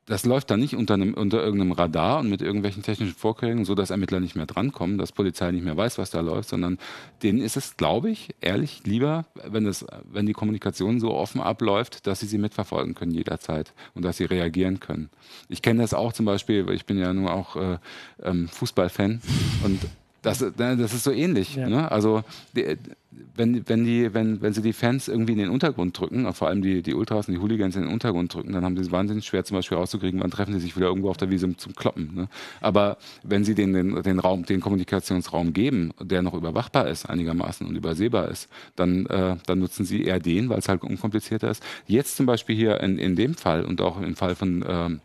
das läuft dann nicht unter, einem, unter irgendeinem Radar und mit irgendwelchen technischen Vorkehrungen, so dass Ermittler nicht mehr drankommen, dass Polizei nicht mehr weiß, was da läuft, sondern denen ist es, glaube ich, ehrlich lieber, wenn, das, wenn die Kommunikation so offen abläuft, dass sie sie mitverfolgen können jederzeit und dass sie reagieren können. Ich kenne das auch zum Beispiel, ich bin ja nur auch äh, ähm, Fußballfan und das, ne, das ist so ähnlich. Ja. Ne? Also die, wenn, wenn, die, wenn, wenn sie die Fans irgendwie in den Untergrund drücken, vor allem die, die Ultras und die Hooligans in den Untergrund drücken, dann haben sie es wahnsinnig schwer zum Beispiel rauszukriegen, wann treffen sie sich wieder irgendwo auf der Wiese zum Kloppen. Ne? Aber wenn sie den, den, den, Raum, den Kommunikationsraum geben, der noch überwachbar ist einigermaßen und übersehbar ist, dann, äh, dann nutzen sie eher den, weil es halt unkomplizierter ist. Jetzt zum Beispiel hier in, in dem Fall und auch im Fall von ähm,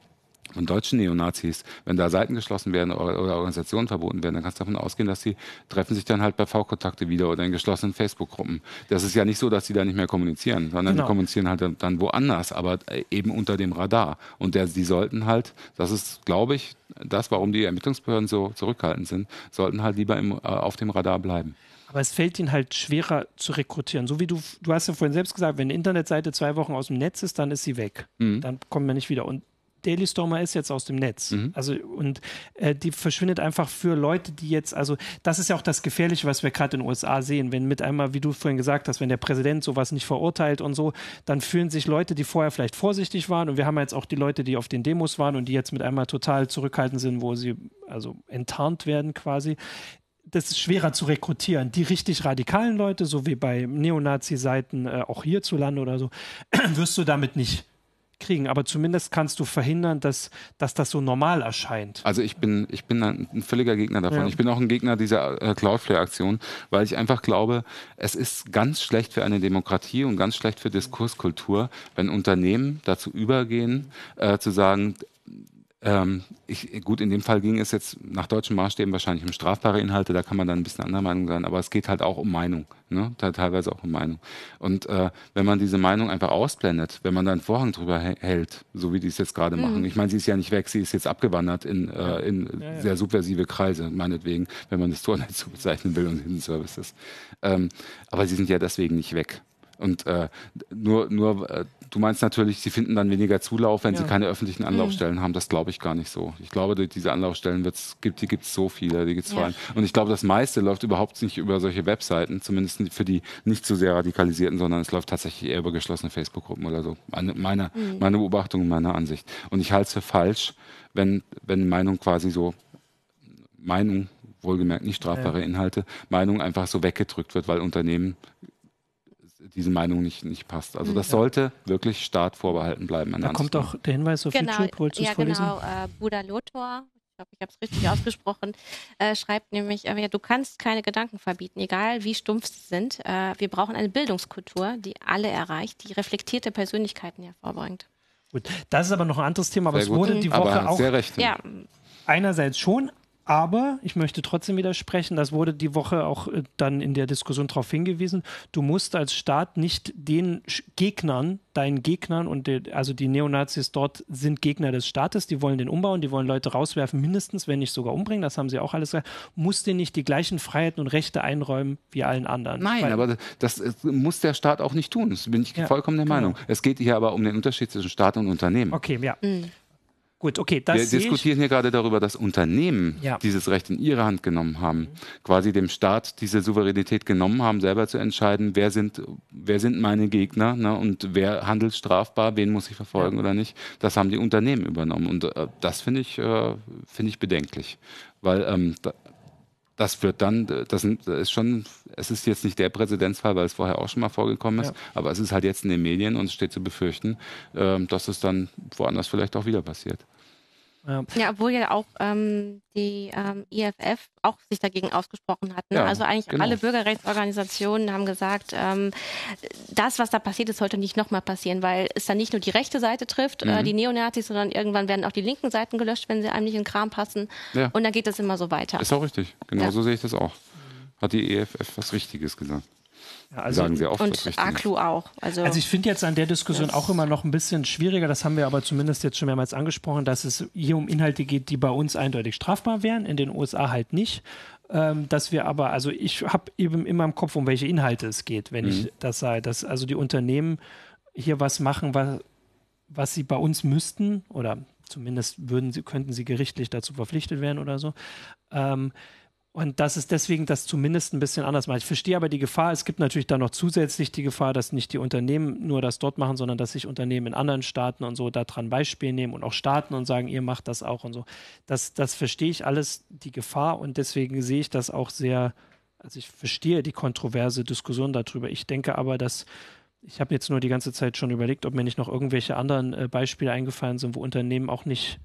von deutschen Neonazis, wenn da Seiten geschlossen werden oder, oder, Organisationen verboten werden, dann kannst du davon ausgehen, dass sie treffen sich dann halt bei V-Kontakte wieder oder in geschlossenen Facebook-Gruppen. Das ist ja nicht so, dass sie da nicht mehr kommunizieren, sondern genau. die kommunizieren halt dann woanders, aber eben unter dem Radar. Und der, die sollten halt, das ist, glaube ich, das, warum die Ermittlungsbehörden so zurückhaltend sind, sollten halt lieber im, äh, auf dem Radar bleiben. Aber es fällt ihnen halt schwerer zu rekrutieren. So wie du, du hast ja vorhin selbst gesagt, wenn eine Internetseite zwei Wochen aus dem Netz ist, dann ist sie weg. Mhm. Dann kommen wir nicht wieder. Und Daily Stormer ist jetzt aus dem Netz. Mhm. Also und äh, die verschwindet einfach für Leute, die jetzt, also das ist ja auch das Gefährliche, was wir gerade in den USA sehen. Wenn mit einmal, wie du vorhin gesagt hast, wenn der Präsident sowas nicht verurteilt und so, dann fühlen sich Leute, die vorher vielleicht vorsichtig waren und wir haben jetzt auch die Leute, die auf den Demos waren und die jetzt mit einmal total zurückhaltend sind, wo sie also enttarnt werden quasi, das ist schwerer zu rekrutieren. Die richtig radikalen Leute, so wie bei Neonazi-Seiten, äh, auch hierzulande oder so, wirst du damit nicht kriegen, aber zumindest kannst du verhindern, dass, dass das so normal erscheint. Also ich bin, ich bin ein völliger Gegner davon. Ja. Ich bin auch ein Gegner dieser äh, Cloudflare-Aktion, weil ich einfach glaube, es ist ganz schlecht für eine Demokratie und ganz schlecht für Diskurskultur, wenn Unternehmen dazu übergehen, äh, zu sagen, ähm, ich, gut, in dem Fall ging es jetzt nach deutschen Maßstäben wahrscheinlich um strafbare Inhalte, da kann man dann ein bisschen anderer Meinung sein, aber es geht halt auch um Meinung, ne? teilweise auch um Meinung. Und äh, wenn man diese Meinung einfach ausblendet, wenn man da einen Vorhang drüber hält, so wie die es jetzt gerade mhm. machen, ich meine, sie ist ja nicht weg, sie ist jetzt abgewandert in, äh, in ja, ja. sehr subversive Kreise, meinetwegen, wenn man das Tornetz so bezeichnen will und Hidden Services. Ähm, aber sie sind ja deswegen nicht weg. Und äh, nur, nur äh, du meinst natürlich, sie finden dann weniger Zulauf, wenn ja. sie keine öffentlichen Anlaufstellen mhm. haben. Das glaube ich gar nicht so. Ich glaube, diese Anlaufstellen wird's, gibt, die gibt es so viele, die gibt's ja. Und ich glaube, das meiste läuft überhaupt nicht über solche Webseiten, zumindest für die nicht so sehr radikalisierten, sondern es läuft tatsächlich eher über geschlossene Facebook-Gruppen oder so. Meine, meine, mhm. meine Beobachtung und meine Ansicht. Und ich halte es für falsch, wenn, wenn Meinung quasi so Meinung wohlgemerkt nicht strafbare. Inhalte, Meinung einfach so weggedrückt wird, weil Unternehmen diese Meinung nicht, nicht passt. Also das ja. sollte wirklich Staat vorbehalten bleiben. Da kommt auch der Hinweis auf genau, YouTube. Wolltest ja, vorlesen? genau. Äh, Buddha Lothar, ich glaube, ich habe es richtig ausgesprochen, äh, schreibt nämlich, äh, du kannst keine Gedanken verbieten, egal wie stumpf sie sind. Äh, wir brauchen eine Bildungskultur, die alle erreicht, die reflektierte Persönlichkeiten hervorbringt. Gut, das ist aber noch ein anderes Thema, aber sehr es gut. wurde die Woche aber auch sehr recht. Ja. einerseits schon, aber ich möchte trotzdem widersprechen, das wurde die Woche auch äh, dann in der Diskussion darauf hingewiesen, du musst als Staat nicht den Gegnern, deinen Gegnern und die, also die Neonazis dort sind Gegner des Staates, die wollen den umbauen, die wollen Leute rauswerfen, mindestens, wenn nicht sogar umbringen, das haben sie auch alles gesagt, musst dir nicht die gleichen Freiheiten und Rechte einräumen wie allen anderen. Nein, Weil, aber das, das, muss der Staat auch nicht tun, das bin ich ja, vollkommen der genau. Meinung. Es geht hier aber um den Unterschied zwischen Staat und Unternehmen. Okay, ja. Mhm. Gut, okay. Das Wir diskutieren hier gerade darüber, dass Unternehmen ja. dieses Recht in ihre Hand genommen haben, mhm. quasi dem Staat diese Souveränität genommen haben, selber zu entscheiden, wer sind, wer sind meine Gegner ne, und wer handelt strafbar, wen muss ich verfolgen ja. oder nicht. Das haben die Unternehmen übernommen und äh, das finde ich, äh, finde ich bedenklich, weil ähm, da, das wird dann, das ist schon, es ist jetzt nicht der Präzedenzfall, weil es vorher auch schon mal vorgekommen ist, ja. aber es ist halt jetzt in den Medien und es steht zu befürchten, äh, dass es dann woanders vielleicht auch wieder passiert. Ja. ja, obwohl ja auch ähm, die ähm, IFF auch sich dagegen ausgesprochen hat. Ne? Ja, also eigentlich genau. alle Bürgerrechtsorganisationen haben gesagt, ähm, das, was da passiert ist, sollte nicht nochmal passieren, weil es dann nicht nur die rechte Seite trifft, äh, mhm. äh, die Neonazis, sondern irgendwann werden auch die linken Seiten gelöscht, wenn sie einem nicht in den Kram passen. Ja. Und dann geht es immer so weiter. Ist auch richtig. Genau so sehe ich das auch. Hat die EFF was Richtiges gesagt. Ja, also Sagen sie oft und ACLU auch. Also, also ich finde jetzt an der Diskussion auch immer noch ein bisschen schwieriger, das haben wir aber zumindest jetzt schon mehrmals angesprochen, dass es hier um Inhalte geht, die bei uns eindeutig strafbar wären, in den USA halt nicht. Ähm, dass wir aber, also ich habe eben immer im Kopf, um welche Inhalte es geht, wenn mhm. ich das sage, dass also die Unternehmen hier was machen, was, was sie bei uns müssten oder zumindest würden sie, könnten sie gerichtlich dazu verpflichtet werden oder so. Ähm, und das ist deswegen das zumindest ein bisschen anders. Ich verstehe aber die Gefahr. Es gibt natürlich da noch zusätzlich die Gefahr, dass nicht die Unternehmen nur das dort machen, sondern dass sich Unternehmen in anderen Staaten und so daran Beispiel nehmen und auch Staaten und sagen, ihr macht das auch und so. Das, das verstehe ich alles, die Gefahr. Und deswegen sehe ich das auch sehr, also ich verstehe die kontroverse Diskussion darüber. Ich denke aber, dass ich habe jetzt nur die ganze Zeit schon überlegt, ob mir nicht noch irgendwelche anderen äh, Beispiele eingefallen sind, wo Unternehmen auch nicht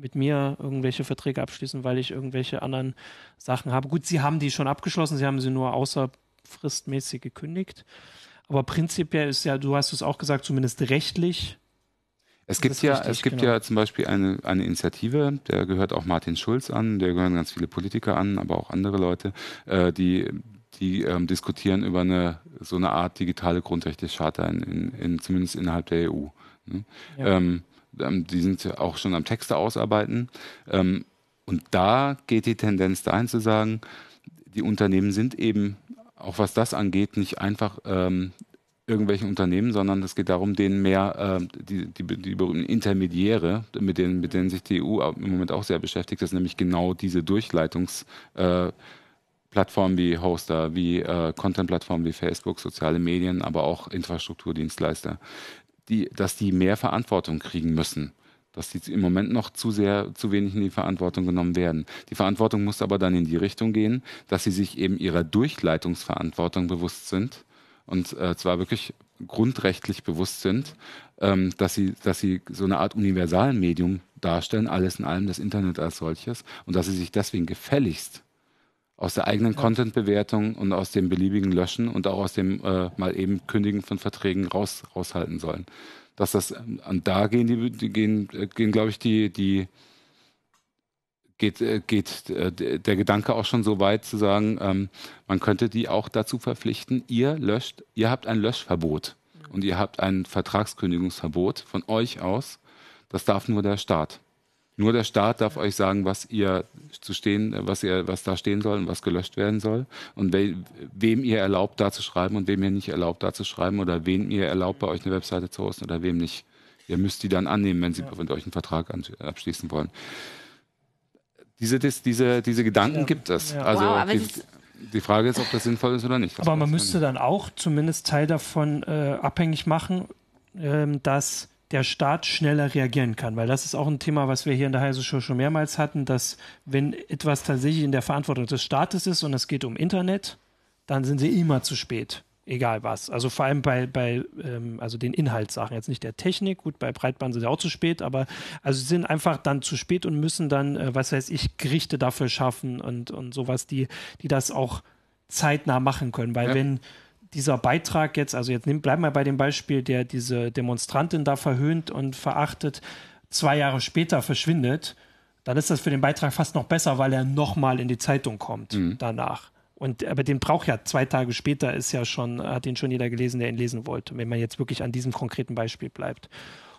mit mir irgendwelche Verträge abschließen, weil ich irgendwelche anderen Sachen habe. Gut, sie haben die schon abgeschlossen, sie haben sie nur außerfristmäßig gekündigt. Aber prinzipiell ist ja, du hast es auch gesagt, zumindest rechtlich. Es gibt ja, richtig, es gibt genau. ja zum Beispiel eine, eine Initiative, der gehört auch Martin Schulz an, der gehören ganz viele Politiker an, aber auch andere Leute, äh, die, die ähm, diskutieren über eine so eine Art digitale Grundrechte-Charta in, in, in, zumindest innerhalb der EU. Ne? Ja. Ähm, die sind ja auch schon am Texte ausarbeiten. Ähm, und da geht die Tendenz dahin zu sagen, die Unternehmen sind eben, auch was das angeht, nicht einfach ähm, irgendwelche Unternehmen, sondern es geht darum, denen mehr äh, die, die, die berühmten Intermediäre, mit denen, mit denen sich die EU im Moment auch sehr beschäftigt, das ist nämlich genau diese Durchleitungsplattformen äh, wie Hoster, wie äh, Content-Plattformen wie Facebook, soziale Medien, aber auch Infrastrukturdienstleister, die, dass die mehr Verantwortung kriegen müssen. Dass die im Moment noch zu sehr, zu wenig in die Verantwortung genommen werden. Die Verantwortung muss aber dann in die Richtung gehen, dass sie sich eben ihrer Durchleitungsverantwortung bewusst sind und äh, zwar wirklich grundrechtlich bewusst sind, ähm, dass sie, dass sie so eine Art Universalmedium darstellen, alles in allem das Internet als solches, und dass sie sich deswegen gefälligst aus der eigenen. Content-Bewertung und aus dem beliebigen Löschen und auch aus dem äh, mal eben Kündigen von Verträgen raus, raushalten sollen. Dass das, und da gehen die, die gehen, äh, gehen glaube ich, die, die, geht, äh, geht äh, der Gedanke auch schon so weit zu sagen, ähm, man könnte die auch dazu verpflichten, ihr löscht, ihr habt ein Löschverbot und ihr habt ein Vertragskündigungsverbot von euch aus. Das darf nur der Staat. Nur der Staat darf euch sagen, was ihr zu stehen, was ihr, was da stehen soll und was gelöscht werden soll und we, wem ihr erlaubt, da zu schreiben und wem ihr nicht erlaubt, da zu schreiben oder wem ihr erlaubt, bei euch eine Webseite zu hosten oder wem nicht. Ihr müsst die dann annehmen, wenn sie ja. mit euch einen Vertrag abschließen wollen. Diese, diese, diese Gedanken ja. gibt es. Ja. Also wow, die, die, Frage ist, ob das sinnvoll ist oder nicht. aber man müsste dann auch zumindest Teil davon äh, abhängig machen, ähm, dass der Staat schneller reagieren kann, weil das ist auch ein Thema, was wir hier in der Heise Show schon mehrmals hatten, dass wenn etwas tatsächlich in der Verantwortung des Staates ist und es geht um Internet, dann sind sie immer zu spät, egal was. Also vor allem bei, bei ähm, also den Inhaltssachen, jetzt nicht der Technik, gut, bei Breitband sind sie auch zu spät, aber also sie sind einfach dann zu spät und müssen dann, äh, was weiß ich, Gerichte dafür schaffen und, und sowas, die, die das auch zeitnah machen können, weil ja. wenn dieser Beitrag jetzt, also jetzt bleiben wir bei dem Beispiel, der diese Demonstrantin da verhöhnt und verachtet, zwei Jahre später verschwindet, dann ist das für den Beitrag fast noch besser, weil er nochmal in die Zeitung kommt mhm. danach. Und aber den braucht ja zwei Tage später ist ja schon, hat ihn schon jeder gelesen, der ihn lesen wollte, wenn man jetzt wirklich an diesem konkreten Beispiel bleibt.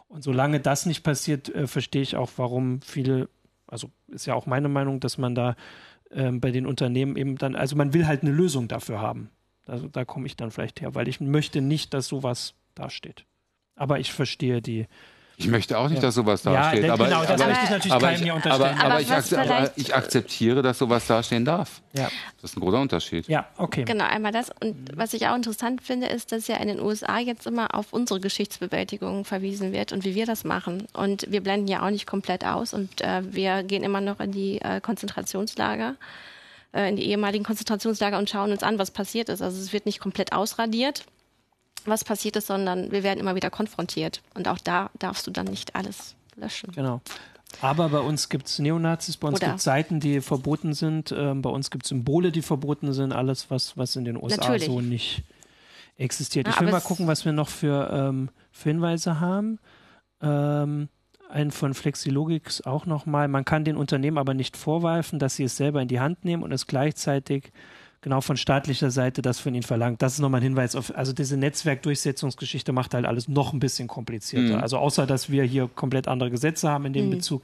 Und solange das nicht passiert, äh, verstehe ich auch, warum viele, also ist ja auch meine Meinung, dass man da äh, bei den Unternehmen eben dann, also man will halt eine Lösung dafür haben. Also da komme ich dann vielleicht her, weil ich möchte nicht, dass sowas dasteht. Aber ich verstehe die, ich möchte auch nicht, dass sowas dasteht. Ja, aber, genau, das aber, möchte ich natürlich aber keinem hier unterstellen. Aber, aber, ich, aber, ich, akzeptiere, dass sowas dastehen darf. Ja. Das ist ein großer Unterschied. Ja, okay. Genau, einmal das. Und was ich auch interessant finde, ist, dass ja in den USA jetzt immer auf unsere Geschichtsbewältigung verwiesen wird und wie wir das machen. Und wir blenden ja auch nicht komplett aus und äh, wir gehen immer noch in die äh, Konzentrationslager äh, in die ehemaligen Konzentrationslager und schauen uns an, was passiert ist. Also es wird nicht komplett ausradiert, was passiert ist, sondern wir werden immer wieder konfrontiert. Und auch da darfst du dann nicht alles löschen. Genau. Aber bei uns gibt es Neonazis, bei uns gibt es Seiten, die verboten sind, ähm, bei uns gibt es Symbole, die verboten sind, alles, was, was in den USA Natürlich. so nicht existiert. Ja, ich will mal gucken, was wir noch für, ähm, für Hinweise haben. Ähm, ein von Flexilogix auch nochmal. Man kann den Unternehmen aber nicht vorwerfen, dass sie es selber in die Hand nehmen und es gleichzeitig genau von staatlicher Seite das von ihnen verlangt. Das ist nochmal ein Hinweis auf, also diese Netzwerkdurchsetzungsgeschichte macht halt alles noch ein bisschen komplizierter. Mhm. Also außer, dass wir hier komplett andere Gesetze haben in dem mhm. Bezug,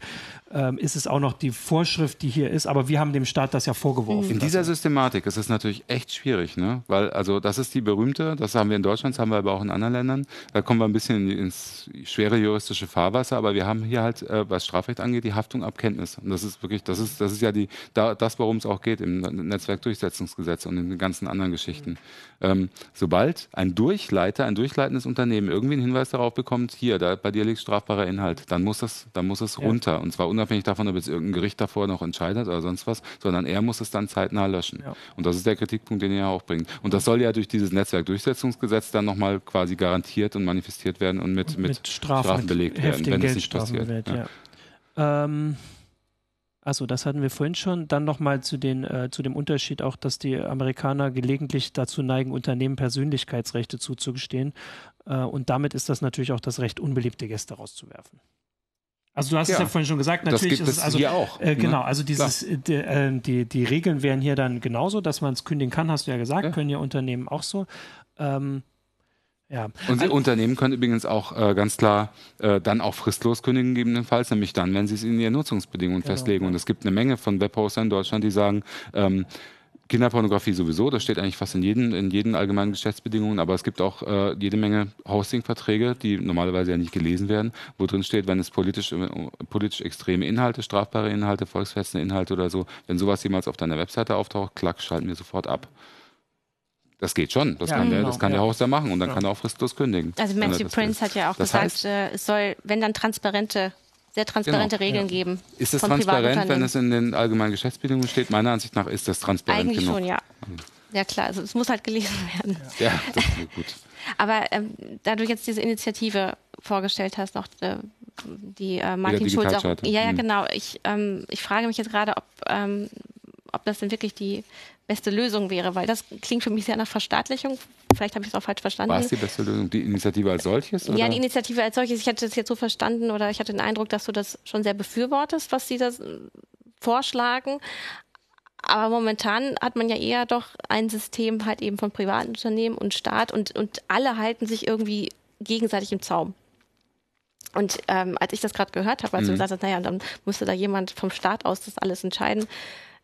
ähm, ist es auch noch die Vorschrift, die hier ist, aber wir haben dem Staat das ja vorgeworfen. In dieser Systematik ist es natürlich echt schwierig, ne? weil also das ist die berühmte, das haben wir in Deutschland, das haben wir aber auch in anderen Ländern, da kommen wir ein bisschen ins schwere juristische Fahrwasser, aber wir haben hier halt, äh, was Strafrecht angeht, die Haftung ab Kenntnis. Und das ist wirklich, das ist, das ist ja die, da, das, worum es auch geht im Netzwerkdurchsetzungsgesetz. Gesetz und in den ganzen anderen Geschichten. Ähm, sobald ein Durchleiter, ein durchleitendes Unternehmen irgendwie einen Hinweis darauf bekommt, hier, da, bei dir liegt strafbarer Inhalt, dann muss es, dann muss es ja. runter. Und zwar unabhängig davon, ob jetzt irgendein Gericht davor noch entscheidet oder sonst was, sondern er muss es dann zeitnah löschen. Ja. Und das ist der Kritikpunkt, den er auch bringt. Und das soll ja durch dieses Netzwerkdurchsetzungsgesetz dann nochmal quasi garantiert und manifestiert werden und mit, mit, mit Strafen, Strafen belegt werden, wenn es nicht passiert. Wird, ja. ähm, also das hatten wir vorhin schon. Dann nochmal zu, äh, zu dem Unterschied auch, dass die Amerikaner gelegentlich dazu neigen, Unternehmen Persönlichkeitsrechte zuzugestehen. Äh, und damit ist das natürlich auch das Recht, unbeliebte Gäste rauszuwerfen. Also du hast ja, es ja vorhin schon gesagt, natürlich das gibt ist es also hier auch. Äh, genau, ne? also dieses äh, die, äh, die, die, Regeln wären hier dann genauso, dass man es kündigen kann, hast du ja gesagt, ja. können ja Unternehmen auch so. Ähm, ja. Und also, Unternehmen können übrigens auch äh, ganz klar äh, dann auch fristlos kündigen, gegebenenfalls, nämlich dann, wenn sie es in ihren Nutzungsbedingungen genau, festlegen. Und es gibt eine Menge von Webhoster in Deutschland, die sagen, ähm, Kinderpornografie sowieso, das steht eigentlich fast in jeden, in jeden allgemeinen Geschäftsbedingungen, aber es gibt auch äh, jede Menge Hosting-Verträge, die normalerweise ja nicht gelesen werden, wo drin steht, wenn es politisch, äh, politisch extreme Inhalte, strafbare Inhalte, volksfestende Inhalte oder so, wenn sowas jemals auf deiner Webseite auftaucht, klack, schalten wir sofort ab. Das geht schon. Das ja, kann, genau. der, das kann ja. der Hoster machen und dann ja. kann er auch fristlos kündigen. Also Matthew Prince hat ja auch das gesagt, heißt, äh, es soll, wenn dann transparente sehr transparente genau, Regeln ja. geben. Ist das transparent, wenn es in den allgemeinen Geschäftsbedingungen steht? Meiner Ansicht nach ist das transparent Eigentlich genug. schon, ja. Ja klar, also es muss halt gelesen werden. Ja, das ist gut. Aber ähm, da du jetzt diese Initiative vorgestellt hast, noch äh, die äh, Martin Schulz auch. Ja, ja, mhm. genau. Ich, ähm, ich frage mich jetzt gerade, ob, ähm, ob das denn wirklich die beste Lösung wäre, weil das klingt für mich sehr nach Verstaatlichung. Vielleicht habe ich es auch falsch verstanden. War es die beste Lösung, die Initiative als solches? Oder? Ja, die Initiative als solches. Ich hatte das jetzt so verstanden oder ich hatte den Eindruck, dass du das schon sehr befürwortest, was sie da vorschlagen. Aber momentan hat man ja eher doch ein System halt eben von privaten Unternehmen und Staat und, und alle halten sich irgendwie gegenseitig im Zaum. Und ähm, als ich das gerade gehört habe, als mhm. du gesagt hast, naja, dann musste da jemand vom Staat aus das alles entscheiden,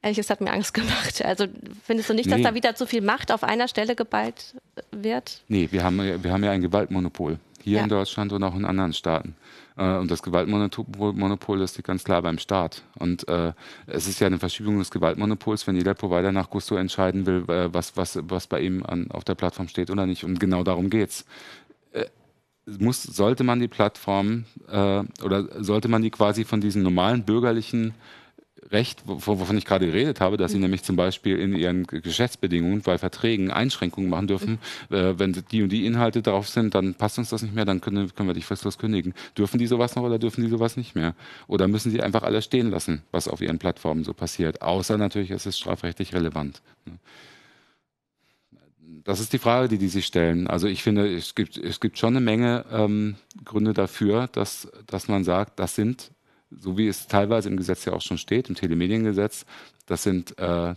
Ehrlich gesagt, hat mir Angst gemacht. Also findest du nicht, dass nee. da wieder zu viel Macht auf einer Stelle geballt wird? Nee, wir haben, wir haben ja ein Gewaltmonopol. Hier ja. in Deutschland und auch in anderen Staaten. Äh, und das Gewaltmonopol das liegt ganz klar beim Staat. Und äh, es ist ja eine Verschiebung des Gewaltmonopols, wenn jeder Provider nach Gusto entscheiden will, äh, was, was, was bei ihm an, auf der Plattform steht oder nicht. Und genau darum geht's. Äh, muss, sollte man die Plattform äh, oder sollte man die quasi von diesen normalen bürgerlichen Recht, wovon ich gerade geredet habe, dass sie mhm. nämlich zum Beispiel in ihren Geschäftsbedingungen bei Verträgen Einschränkungen machen dürfen. Mhm. Äh, wenn die und die Inhalte drauf sind, dann passt uns das nicht mehr, dann können, können wir dich fristlos kündigen. Dürfen die sowas noch oder dürfen die sowas nicht mehr? Oder müssen sie einfach alles stehen lassen, was auf ihren Plattformen so passiert? Außer natürlich, es ist strafrechtlich relevant. das ist die Frage, die die sich stellen. Also ich finde, es gibt, es gibt schon eine Menge ähm, Gründe dafür, dass, dass man sagt, das sind, so wie es teilweise im Gesetz ja auch schon steht, im Telemediengesetz, das sind äh,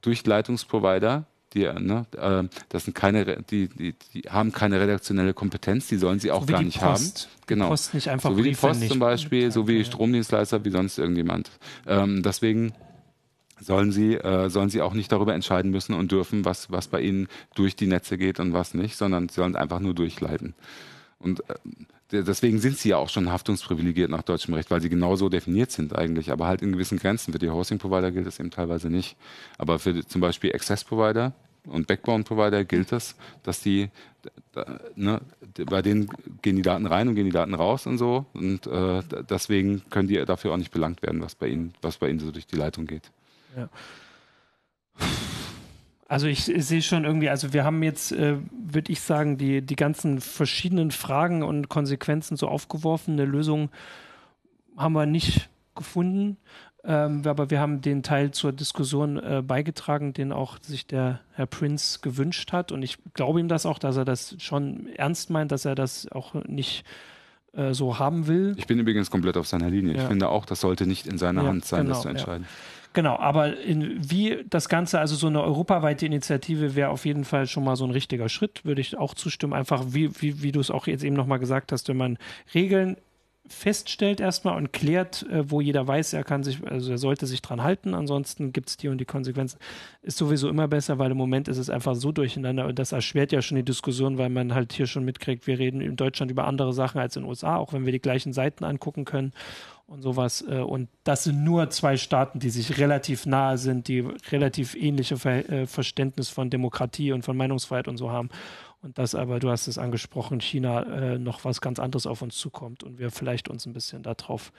Durchleitungsprovider, die, ne, äh, das sind keine, die, die, die haben keine redaktionelle Kompetenz, die sollen sie auch so gar nicht Post. haben. Genau. Post nicht einfach so wie die Post zum Beispiel, so wie Stromdienstleister, wie sonst irgendjemand. Ähm, deswegen sollen sie, äh, sollen sie auch nicht darüber entscheiden müssen und dürfen, was, was bei ihnen durch die Netze geht und was nicht, sondern sie sollen einfach nur durchleiten. Und äh, deswegen sind sie ja auch schon haftungsprivilegiert nach deutschem Recht, weil sie genauso definiert sind eigentlich, aber halt in gewissen Grenzen. Für die Hosting-Provider gilt das eben teilweise nicht. Aber für zum Beispiel Access-Provider und Backbone-Provider gilt das, dass die, ne, bei denen gehen die Daten rein und gehen die Daten raus und so. Und äh, deswegen können die dafür auch nicht belangt werden, was bei ihnen, was bei ihnen so durch die Leitung geht. Ja. Also ich, ich sehe schon irgendwie, also wir haben jetzt, äh, würde ich sagen, die, die ganzen verschiedenen Fragen und Konsequenzen so aufgeworfen. Eine Lösung haben wir nicht gefunden. Ähm, aber wir haben den Teil zur Diskussion äh, beigetragen, den auch sich der Herr Prince gewünscht hat. Und ich glaube ihm das auch, dass er das schon ernst meint, dass er das auch nicht äh, so haben will. Ich bin übrigens komplett auf seiner Linie. Ja. Ich finde auch, das sollte nicht in seiner ja, Hand sein, genau, das zu entscheiden. Ja. Genau, aber in, wie das Ganze, also so eine europaweite Initiative wäre auf jeden Fall schon mal so ein richtiger Schritt, würde ich auch zustimmen. Einfach, wie, wie, wie du es auch jetzt eben nochmal gesagt hast, wenn man Regeln feststellt erstmal und klärt, äh, wo jeder weiß, er kann sich, also er sollte sich dran halten, ansonsten gibt es die und die Konsequenzen, ist sowieso immer besser, weil im Moment ist es einfach so durcheinander und das erschwert ja schon die Diskussion, weil man halt hier schon mitkriegt, wir reden in Deutschland über andere Sachen als in den USA, auch wenn wir die gleichen Seiten angucken können und sowas. Äh, und das sind nur zwei Staaten, die sich relativ nahe sind, die relativ ähnliche Ver äh, Verständnis von Demokratie und von Meinungsfreiheit und so haben. Und dass aber, du hast es angesprochen, China äh, noch was ganz anderes auf uns zukommt und wir vielleicht uns ein bisschen darauf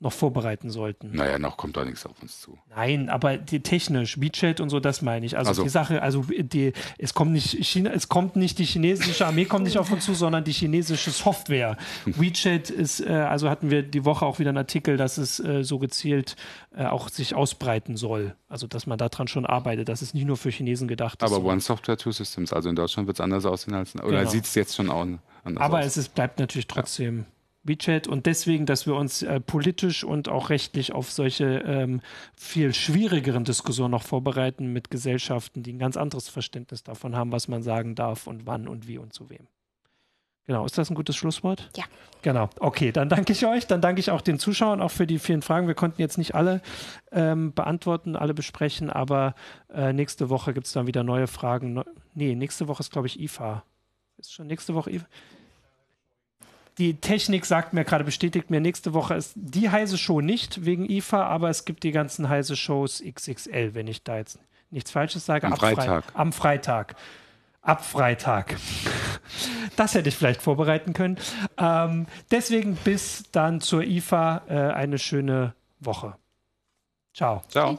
noch vorbereiten sollten. Naja, noch kommt da nichts auf uns zu. Nein, aber die technisch, WeChat und so, das meine ich. Also, also, die Sache, also die, es kommt nicht China, es kommt nicht die chinesische Armee kommt nicht auf uns zu, sondern die chinesische Software. WeChat ist, äh, also hatten wir die Woche auch wieder einen Artikel, dass es äh, so gezielt äh, auch sich ausbreiten soll. Also dass man daran schon arbeitet, dass es nicht nur für Chinesen gedacht ist. Aber One Software, Two Systems, also in Deutschland wird es anders aussehen als, oder genau. sieht es jetzt schon anders Aber aus? es ist, bleibt natürlich trotzdem. Ja WeChat und deswegen, dass wir uns äh, politisch und auch rechtlich auf solche ähm, viel schwierigeren Diskussionen noch vorbereiten mit Gesellschaften, die ein ganz anderes Verständnis davon haben, was man sagen darf und wann und wie und zu wem. Genau, ist das ein gutes Schlusswort? Ja. Genau, okay, dann danke ich euch, dann danke ich auch den Zuschauern auch für die vielen Fragen. Wir konnten jetzt nicht alle ähm, beantworten, alle besprechen, aber äh, nächste Woche gibt es dann wieder neue Fragen. Ne nee, nächste Woche ist, glaube ich, IFA. Ist schon nächste Woche IFA? Die Technik sagt mir gerade, bestätigt mir, nächste Woche ist die heiße Show nicht wegen IFA, aber es gibt die ganzen heiße Shows XXL, wenn ich da jetzt nichts Falsches sage. Am Freitag. Fre am Freitag. Ab Freitag. Das hätte ich vielleicht vorbereiten können. Ähm, deswegen bis dann zur IFA. Äh, eine schöne Woche. Ciao. Ciao.